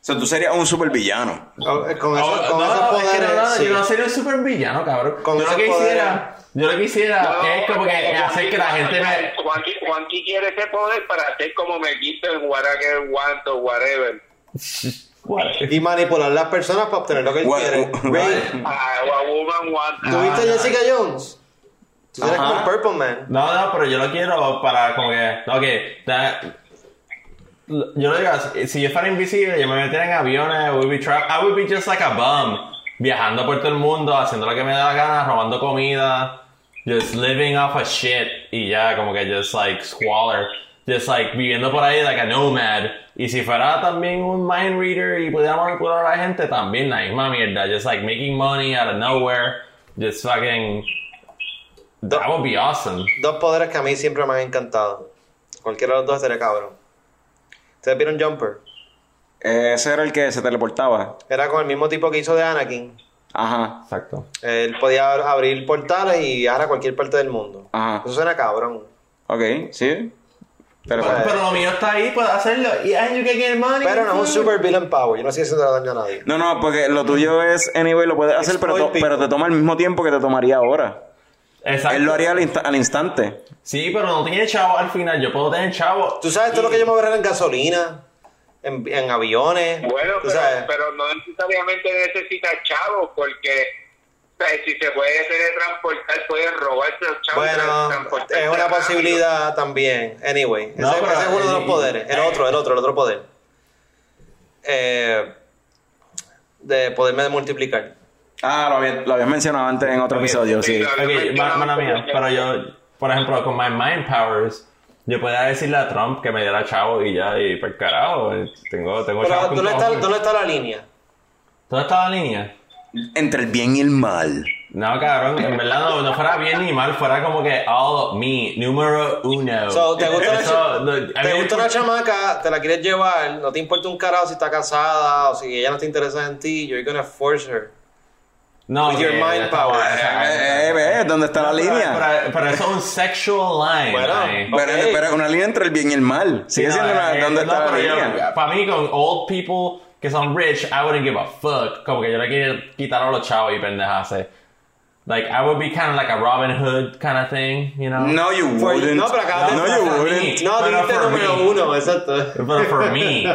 O sea, tú serías un supervillano. Oh, eh, Con, eso, Oh, con no, esos no, es que poderes. no, no, sí. yo no sería un super villano, cabrón. Con yo lo que poderes. hiciera, yo lo que hiciera es como que hacer que la gente me... Juanqui, Juanqui quiere ese poder para hacer como me quita el whatever want o whatever. Y manipular las personas para obtener lo que él What- quiere. right. Ah, a woman want. ¿Tú viste a Jessica Jones? Tú eres como el Purple Man. No, no, pero yo lo quiero para como que... Ok, yo lo digo, si- yo fuera invisible, yo me metiera en aviones, I would be, I would be just like a bum. Viajando por todo el mundo, haciendo lo que me da la gana, robando comida, just living off of shit. Y ya, como que just like squalor. Just like viviendo por ahí like a nomad. Y si fuera también un mind reader y pudiera manipular a la gente, también la misma mierda. Just like making money out of nowhere. Just fucking... That would be awesome. Dos poderes que a mí siempre me han encantado. Cualquiera de los dos estaría cabrón. ¿Ustedes vieron Jumper? Ese era el que se teleportaba. Era con el mismo tipo que hizo de Anakin. Ajá. Exacto. Él podía abrir portales y viajar a cualquier parte del mundo. Ajá. Eso suena cabrón. Ok, sí. Pero, Pero, pero lo mío está ahí, puedes hacerlo. Y you can get money. Pero no es un super villain power. Yo no sé si eso le daño a nadie. no, no, porque lo tuyo es, anyway, lo puedes hacer, pero, to- pero te toma el mismo tiempo que te tomaría ahora. Exacto. Él lo haría al, insta- al instante. Sí, pero no tiene chavo al final. Yo puedo tener chavo. Tú sabes todo lo que yo me voy a ver en gasolina, en, en aviones. Bueno, Tú pero, sabes. pero no necesariamente necesitas chavos, porque o sea, si se puede teletransportar, pueden robarse los chavos. Bueno, es una rápido. posibilidad también. Anyway, No, ese, pero- ese es uno de los y- poderes. El eh. otro, el otro, el otro poder. Eh, de poderme multiplicar. Ah, lo habías, lo habías mencionado antes en otro episodio, sí. Ok, ma- mala mía. Pero yo, por ejemplo, con my mind powers, yo podía decirle a Trump que me diera chavo y ya, y por carajo. eh, Tengo, tengo Pero, chavo. ¿dónde está. ¿dónde está la línea? ¿Dónde está la línea? Entre el bien y el mal. No, cabrón, en verdad no, no fuera bien ni mal, fuera como que all me, número uno. So, ¿Te gusta, una, Eso, no, te gusta una chamaca, te la quieres llevar, no te importa un carajo si está casada o si ella no te interesa en ti, you're gonna force her. No, with your que mind power. bueno, o sea, Eh, eh, ve, ¿dónde está la pero- línea? Pero, pero eso es un sexual line. Bueno, ahí. Pero, Ok. pero es una línea entre el bien y el mal. Sigue No, siendo una, eh, ¿dónde no, está la pero yo- línea? Para mí, con old people que son rich, I wouldn't give a fuck. Como que yo le quiero quitar a los chavos y pendejas. Like, I would be kind of like a Robin Hood kind of thing, you know? No, you wouldn't. no, pero acabas de- No, you for wouldn't. me. No, Pero dijiste número uno, exacto. But for me,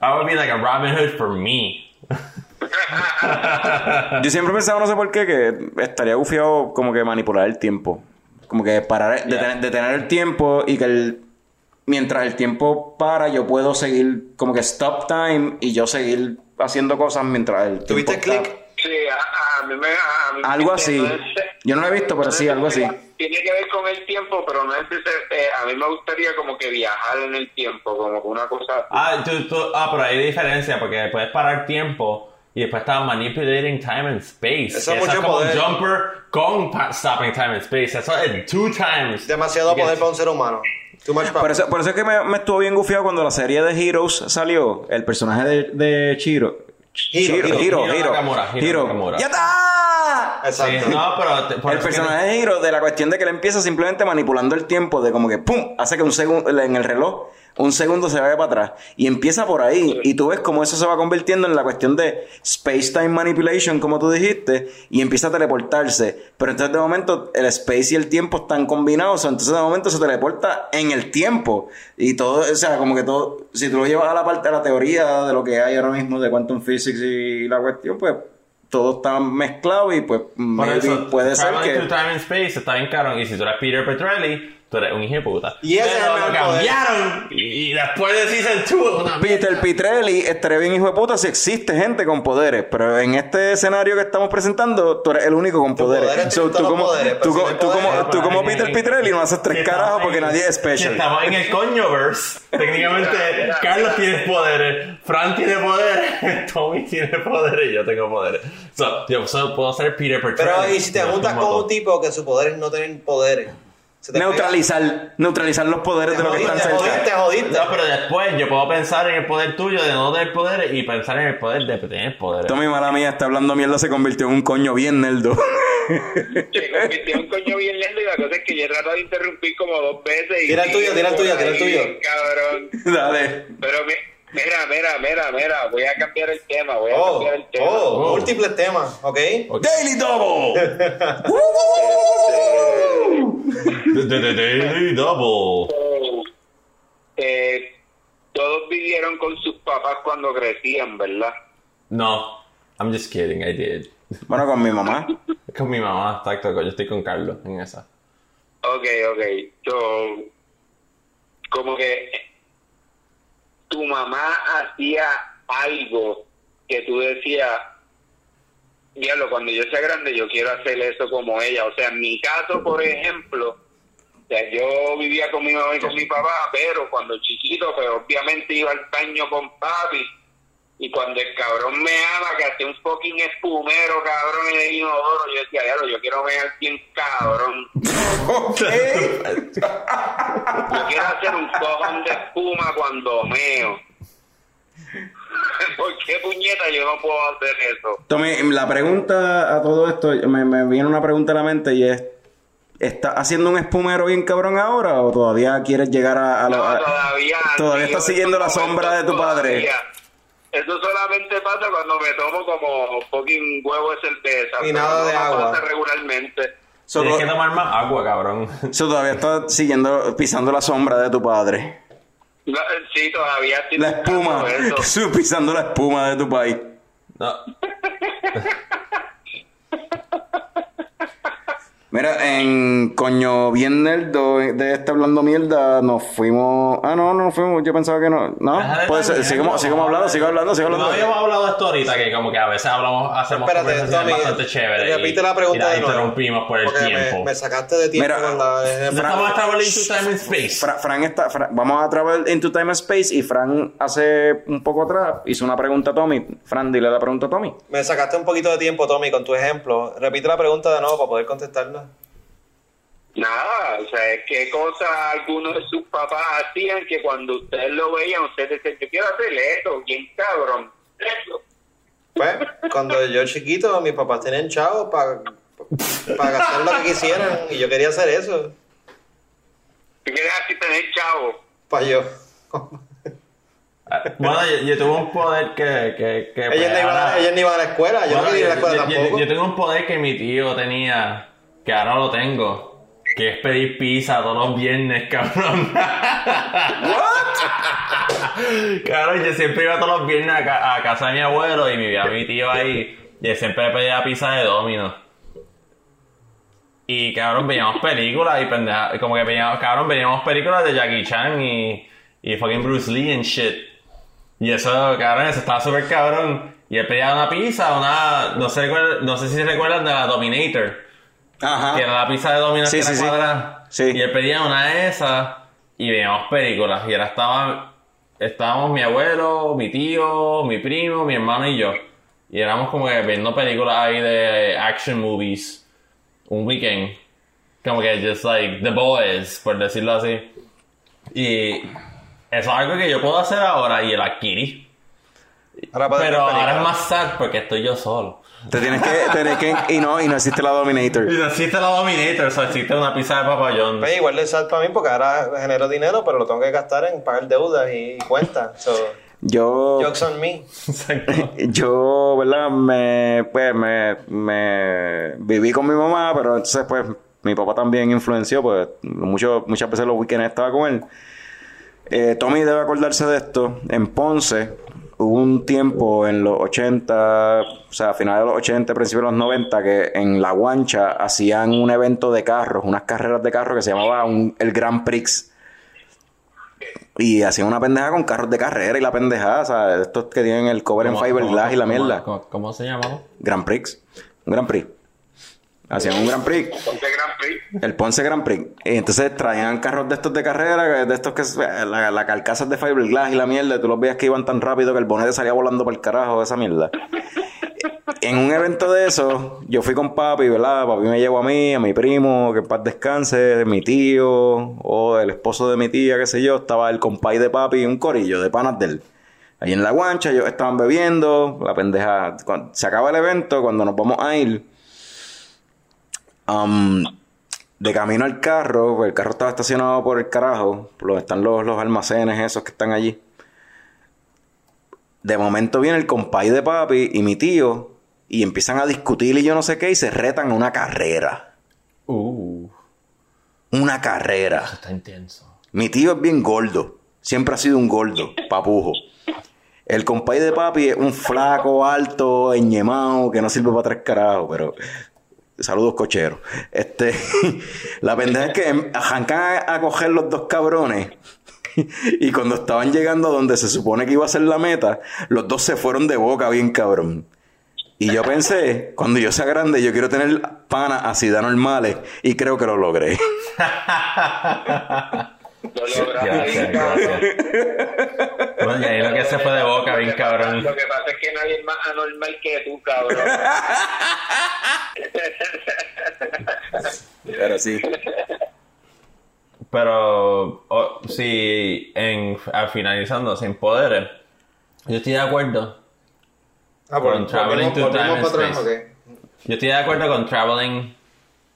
I would be like a Robin Hood for me. Yo siempre pensaba, no sé por qué, que estaría gufiado como que manipular el tiempo. Como que parar, Yeah. detener, detener el tiempo y que el, mientras el tiempo para, yo puedo seguir como que stop time y yo seguir haciendo cosas mientras el tiempo ¿Tuviste click? Sí, a, a mí me. A mí me- Algo así. Yo no lo he visto, pero sí, algo así. Tiene que ver con el tiempo, pero no es. eh, a mí me gustaría como que viajar en el tiempo, como que una cosa. Ah, tú, tú- ah, pero hay diferencia porque puedes parar tiempo y después estás manipulating time and space. Eso es mucho como poder. un jumper con stopping time and space. Eso es two times. Demasiado poder para un ser humano. Too much power. Por eso, por eso es que me, me estuvo bien gufiado cuando la serie de Heroes salió. El personaje de, de Chiro. Hiro, Hiro, Hiro. ¡Ya está! Exacto. Sí, no, pero te- por el personaje de Hiro, de la cuestión de que él empieza simplemente manipulando el tiempo, de como que ¡pum! Hace que un segundo, en el reloj, un segundo se vaya para atrás. Y empieza por ahí. Y tú ves cómo eso se va convirtiendo en la cuestión de space-time manipulation, como tú dijiste, y empieza a teleportarse. Pero entonces de momento el space y el tiempo están combinados, entonces de momento se teleporta en el tiempo. Y todo, o sea, como que todo, si tú lo llevas a la parte de la teoría de lo que hay ahora mismo de quantum physics y la cuestión, pues todo está mezclado y pues maybe eso, puede ser que... time and space está bien caro. Y si tú eres Peter Petrelli, tú eres un hijo de puta. Y ese es Pero el lo cambiaron. Y, y después de Season 2 es una Peter Pitrelli estaría bien hijo de puta si existe gente con poderes, pero en este escenario que estamos presentando, tú eres el único con poderes. poderes, So, tú como, poderes, tú, co- tú como, poderes, tú como Peter Pitrelli no haces tres carajos porque en- nadie es special. Estamos en el coñoverse. Técnicamente, Carlos tiene poderes, Fran tiene poderes, Tommy tiene poderes y yo tengo poderes. So, yo so- puedo ser Peter Petrelli. Pero, ¿y si te juntas con un tipo que su poder es no tener poderes? Neutralizar, neutralizar los poderes de lo que están jodiste, cerca. te jodiste. No, pero después yo puedo pensar en el poder tuyo de no tener poderes y pensar en el poder de tener poderes. Tommy, mala mía, está hablando mierda, se convirtió en un coño bien nerdo. Se convirtió en un coño bien lento y la cosa es que yo he tratado de interrumpir como dos veces. Y Tira el tuyo, tira el tuyo, tira el tuyo. Cabrón. Dale. Pero mi- mira, mira, mira, mira, voy a cambiar el tema, voy a Oh, cambiar el tema. oh, Oh. múltiples temas, ¿ok? Daily Double. The- the- the Daily Double. Eh, todos vivieron con sus papás cuando crecían, ¿verdad? No, I'm just kidding, I did. Bueno, con mi mamá. Con mi mamá, exacto, yo estoy con Carlos en esa. Ok, ok. So, como que tu mamá hacía algo que tú decías, diablo, cuando yo sea grande yo quiero hacer eso como ella. O sea, en mi caso, por ejemplo, o sea, yo vivía con mi mamá y con mi papá, pero cuando chiquito, pues obviamente iba al baño con papi. Y cuando el cabrón me ama, que hacía un fucking espumero, cabrón, en el inodoro, yo decía, diablo, yo quiero ver bien cabrón. Yo quiero hacer un cojón de espuma cuando meo. ¿Por qué puñeta yo no puedo hacer eso? Tommy, la pregunta a todo esto, me, me viene una pregunta a la mente y es, ¿estás haciendo un espumero bien cabrón ahora o todavía quieres llegar a, a lo- No, a- todavía. todavía estás siguiendo la sombra de tu padre? todavía. Eso solamente pasa cuando me tomo como fucking huevo de cerveza. Y nada de agua. pasa regularmente. So, Tienes que to- tomar más agua, cabrón. so, todavía estás siguiendo, pisando la sombra de tu padre. No, eh, sí, todavía estoy La espuma, eso. Pisando la espuma de tu país. No. Mira, en coño bien nerdo de este hablando mierda, nos fuimos. Ah, no, no nos fuimos. Yo pensaba que no. No, Déjale pues sigamos, sigamos hablando, sigo hablando, sigo No hablando. habíamos hablado de esto ahorita, que como que a veces hablamos, hacemos Espérate, conversaciones Tommy, bastante chéveres. repite y- la pregunta y las de nuevo. interrumpimos por el Porque tiempo. Me, me sacaste de tiempo Mira, con la... Ya Estamos estableciendo time and space. Fra- Fran está, Fra- vamos a travel into time and space y Fran hace un poco atrás hizo una pregunta a Tommy. Fran, dile la pregunta a Tommy. Me sacaste un poquito de tiempo, Tommy, con tu ejemplo. Repite la pregunta de nuevo para poder contestarla. Nada, o sea, qué cosas algunos de sus papás hacían que cuando ustedes lo veían, ustedes decían, yo quiero hacer esto, bien cabrón. Eso. Pues, cuando yo chiquito, mis papás tenían chavos para para hacer lo que quisieran y yo quería hacer eso. ¿Tú quieres así tener chavo? Para yo. Ah, Bueno, yo, yo tuve un poder que... que, que pues, Ellos no, iban, ahora- a- ellos no iban a la escuela, yo no quería ir a la escuela yo- yo- tampoco. Yo, tengo un poder que mi tío tenía, que ahora lo tengo, que es pedir pizza todos los viernes, cabrón. Cabrón, yo siempre iba todos los viernes a, ca- a casa de mi abuelo y vivía mi tío ahí, y siempre pedía pizza de Domino. Y cabrón, veíamos películas y pendeja, como que veíamos, cabrón, veíamos películas de Jackie Chan y, y fucking Bruce Lee and shit. Y eso, cabrón, eso estaba súper cabrón. Y él pedía una pizza, una, no sé, no sé si se recuerdan de la Dominator, Ajá. que era la pizza de Dominator Sí, que era sí, cuadrada. Sí. Y él pedía una de esas y veíamos películas. Y ahora estaba, estábamos mi abuelo, mi tío, mi primo, mi hermano y yo. Y éramos como que viendo películas ahí de action movies un weekend. Como que just like The Boys, por decirlo así. Y eso es algo que yo puedo hacer ahora y el adquirí. Ahora Pero ahora es más sad porque estoy yo solo. Te tienes que, tienes que, y no, y no existe la Dominator. Y no existe la Dominator, o sea, existe una pizza de Papa John's. Pues igual de sad para mí porque ahora genero dinero, pero lo tengo que gastar en pagar deudas y cuentas. So, Yo, jokes on me. Exacto. yo, ¿verdad? Me, pues, me, me viví con mi mamá, pero entonces, pues, mi papá también influenció, pues, mucho, muchas veces los weekends estaba con él. Eh, Tommy debe acordarse de esto. En Ponce hubo un tiempo en los 80, o sea, a finales de los 80, principios de los 90, que en La Guancha hacían un evento de carros, unas carreras de carros que se llamaba un- el Grand Prix. Y hacían una pendeja con carros de carrera y la pendejada, ¿sabes? Estos que tienen el cover en ¿Cómo- fiberglass y la mierda. ¿Cómo, cómo se llama? Grand Prix. Un Grand Prix. Hacían un Grand Prix. Ponte Grand Prix. El Ponce Grand Prix. Y entonces traían carros de estos de carrera, de estos que la, la carcasa de fiberglass y la mierda. Tú los veías que iban tan rápido que el bonete salía volando por el carajo, esa mierda. En un evento de eso, yo fui con papi, ¿verdad? Papi me llevó a mí, a mi primo, que en paz descanse, mi tío, o el esposo de mi tía, qué sé yo. Estaba el compay de papi, un corillo de panas de él. Ahí en la guancha, ellos estaban bebiendo, la pendeja. cuando- se acaba el evento, cuando nos vamos a ir, um, de camino al carro, pues el carro estaba estacionado por el carajo, por donde están los, los almacenes esos que están allí. De momento viene el compay de papi y mi tío y empiezan a discutir y yo no sé qué y se retan a una carrera. Uh, Una carrera. está intenso. Mi tío es bien gordo. Siempre ha sido un gordo, papujo. El compay de papi es un flaco, alto, enñemado, que no sirve para tres carajos, pero... Saludos, cocheros. Este... la pendeja es que arrancan a, a coger los dos cabrones. y cuando estaban llegando a donde se supone que iba a ser la meta, los dos se fueron de boca bien cabrón. Y yo pensé, cuando yo sea grande, yo quiero tener panas así de normales. Y creo que lo logré. Lo lograste. Bueno, y ahí lo que se fue de boca, bien cabrón. Lo que pasa es que nadie es más anormal que tú, cabrón. Pero sí. Pero, o- si en, a- finalizando, sin poderes, yo estoy de acuerdo. Ah, Con Traveling volvimos Time and Space. Yo estoy de acuerdo con Traveling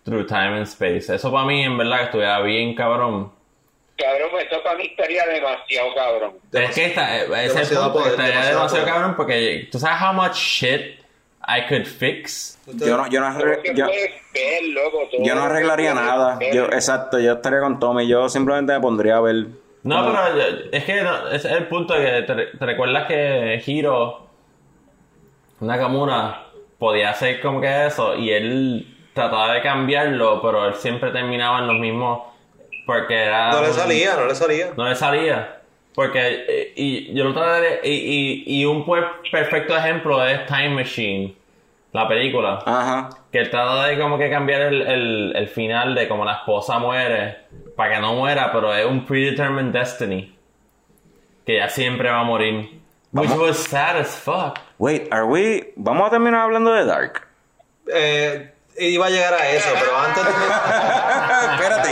Through Time and Space. Eso para mí, en verdad, estuviera bien cabrón. Cabrón, esto para mí estaría demasiado cabrón. Es que esta, ese es el Demasiado punto, poder, estaría demasiado cabrón porque tú sabes how much shit I could fix. Yo no, yo no, yo, puedes ver, loco, todo yo no arreglaría nada. ver. Yo, exacto, yo estaría con Tommy. Yo simplemente me pondría a ver. No, cómo- pero yo- es que no, ese es el punto que te, te recuerdas que Hiro Nakamura podía hacer como que eso y él trataba de cambiarlo, pero él siempre terminaba en los mismos porque era No le un- salía, no le salía. no le salía. Porque, eh, y yo lo traté de- y, y, y un pues, perfecto ejemplo es Time Machine, la película. Ajá. Que él trata de como que cambiar el, el, el final de como la esposa muere, para que no muera, pero es un predetermined destiny. Que ella siempre va a morir. Which Vamos. was sad as fuck. Wait, are we. Vamos a terminar hablando de Dark. Eh, iba a llegar a eso, pero antes de, Espérate.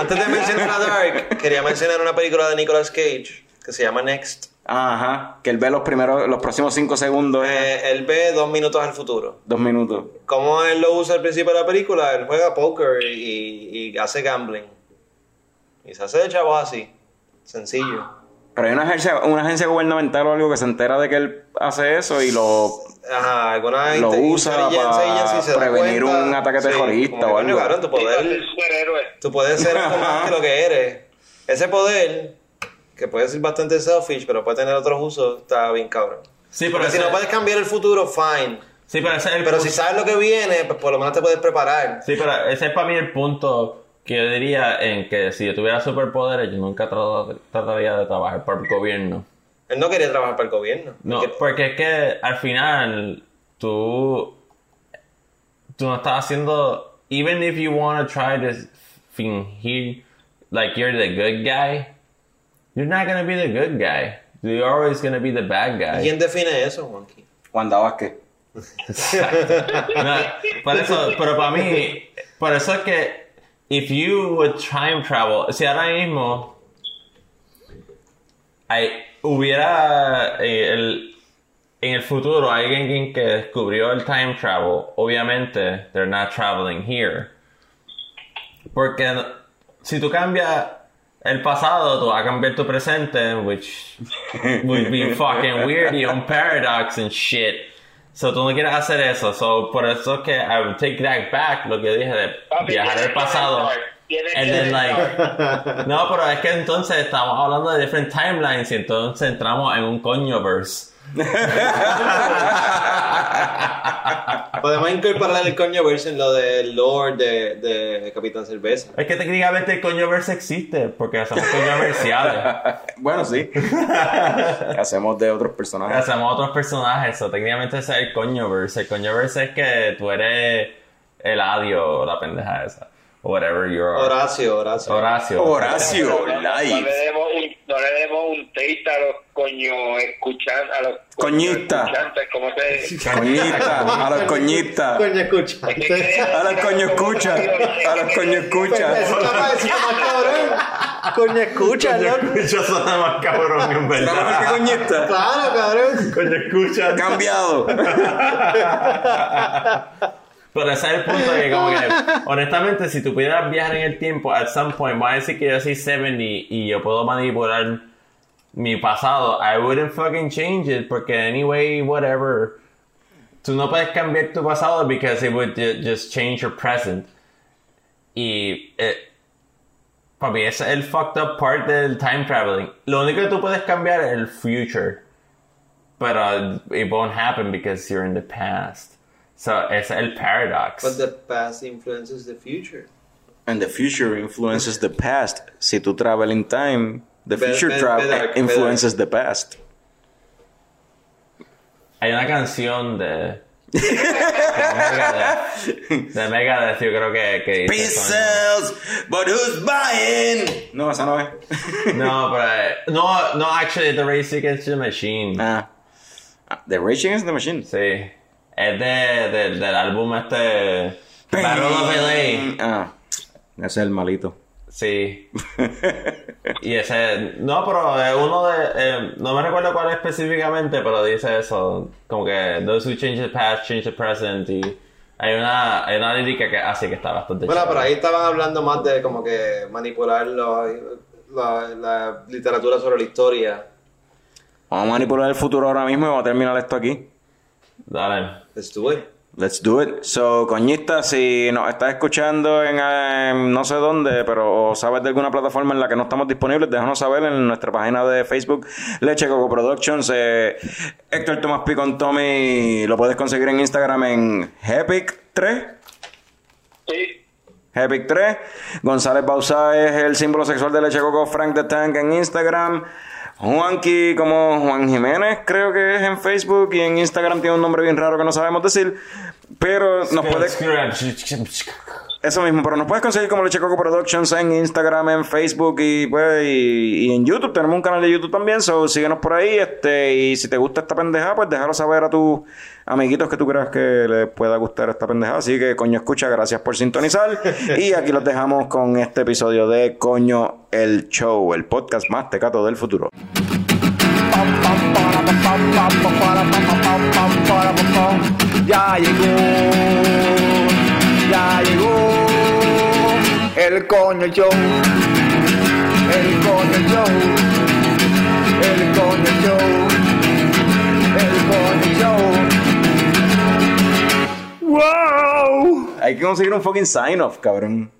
Antes de mencionar a Dark, quería mencionar una película de Nicolas Cage que se llama Next. Ajá. Que él ve los primeros, los próximos cinco segundos. Eh, él ve dos minutos al futuro. Dos minutos. ¿Cómo él lo usa al principio de la película? Él juega póker y, y hace gambling. Y se hace de chavo así. Sencillo. Pero hay una agencia, una agencia gubernamental o algo que se entera de que él hace eso y lo. Ajá, alguna Lo usa para agency se da prevenir cuenta. un ataque terrorista o algo. cabrón, tu poder, tú puedes ser algo más que lo que eres. Ese poder, que puede ser bastante selfish, pero puede tener otros usos, está bien cabrón. Sí, pero Porque si no puedes cambiar el futuro, fine. Sí, pero ese es el Pero pu- si sabes lo que viene, pues por lo menos te puedes preparar. Sí, pero ese es para mí el punto que yo diría en que si yo tuviera superpoderes, yo nunca tra- trataría de trabajar por el gobierno. Él no quería trabajar para el gobierno. No, quer- porque es que al final tú tú no estás haciendo even if you want to try to fingir like you're the good guy, you're not gonna be the good guy. You're always gonna be the bad guy. ¿Quién define eso, Monkey? Wanda Vázquez. No, por eso, pero para mí, por eso es que if you would time travel, si ahora mismo hay, hubiera eh, el, en el futuro alguien que descubrió el time travel, obviamente they're not traveling here. Porque si tú cambias el pasado, tú vas a cambiar tu presente, which would be fucking weird y un paradox and shit. So tú no quieres hacer eso. So por eso es que I would take that back, lo que dije de Papi, viajar al pasado. And then like no, pero es que entonces estamos hablando de different timelines y entonces entramos en un coño verse. Podemos incorporar el coño verse en lo del lore de, de Capitán Cerveza. Es que técnicamente el coño verse existe, porque hacemos controversiales. bueno, sí. Hacemos de otros personajes. hacemos otros personajes, eso técnicamente ese es el coño verse. El coño verse es que tú eres el adio la pendeja esa. O whatever you are. Horacio, Horacio. Horacio. Horacio, No, no le live. demos un, no le demos un taste a los coño escuchan, a los coño Coñista. escuchantes, ¿cómo se Coñita, a los coñistas. Coño, escucha. A los coño escucha. A los coño escucha. Eso está más decir más cabrón. Coño, escucha, loco. Escucha suena más cabrón, en ¿Está mejor que verdad. coñista? Claro, cabrón. Coño escucha. Cambiado. Pero ese es el punto que como que, honestamente, si tú pudieras viajar en el tiempo, at some point, voy a decir que yo soy 70 y yo puedo manipular mi pasado, I wouldn't fucking change it, porque anyway, whatever. Tú no puedes cambiar tu pasado because it would ju- just change your present. Y, eh, papi, ese es el fucked up part del time traveling. Lo único que tú puedes cambiar es el future. Pero it won't happen because you're in the past. So, ese es el paradox. But the past influences the future. And the future influences the past. Si tú travel in time, the Ve- future ve- travel ve- ve- influences the past. Hay una canción de. de Megadeth, de Megadeth, yo creo que, que dice Peace sells, but who's buying? No, esa no es. ¿no? No, pero. No, no, actually, The Race Against the Machine. Ah. Ah, The Raging is the Machine. Sí. Es de, de- del álbum este. Battle of LA. Ah. Ese es el malito. Sí. Y ese. No, pero es uno de. eh, no me recuerdo cuál específicamente, pero dice eso. Como que. Those who change the past, change the present. Y hay una, hay una lírica que así que está bastante Bueno, chévere. pero ahí estaban hablando más de como que manipular lo- la, la literatura sobre la historia. Vamos a manipular el futuro ahora mismo y vamos a terminar esto aquí. Dale. Let's do it. Let's do it. So, coñista, si nos estás escuchando en eh, no sé dónde, pero o sabes de alguna plataforma en la que no estamos disponibles, déjanos saber en nuestra página de Facebook, Leche Coco Productions. Eh, Héctor Tomás Picon Tommy, lo puedes conseguir en Instagram en Hepic3. Sí, Epic 3. González Bausá es el símbolo sexual de Leche Coco Frank the Tank en Instagram. Juanqui como Juan Jiménez creo que es en Facebook y en Instagram tiene un nombre bien raro que no sabemos decir. Pero nos puedes... Eso mismo, pero nos puedes conseguir como Leche Coco Productions en Instagram, en Facebook y, pues, y, en YouTube. Tenemos un canal de YouTube también, so síguenos por ahí. Este, y si te gusta esta pendeja, pues déjalo saber a tus amiguitos que tú creas que les pueda gustar esta pendeja. Así que, coño, escucha, gracias por sintonizar. y aquí los dejamos con este episodio de Coño el Show, el podcast más tecato del futuro. Ya llegó, ya llegó el coño show, el coño show, el coño show, el coño show. ¡Wow! Hay que conseguir un fucking sign off, cabrón.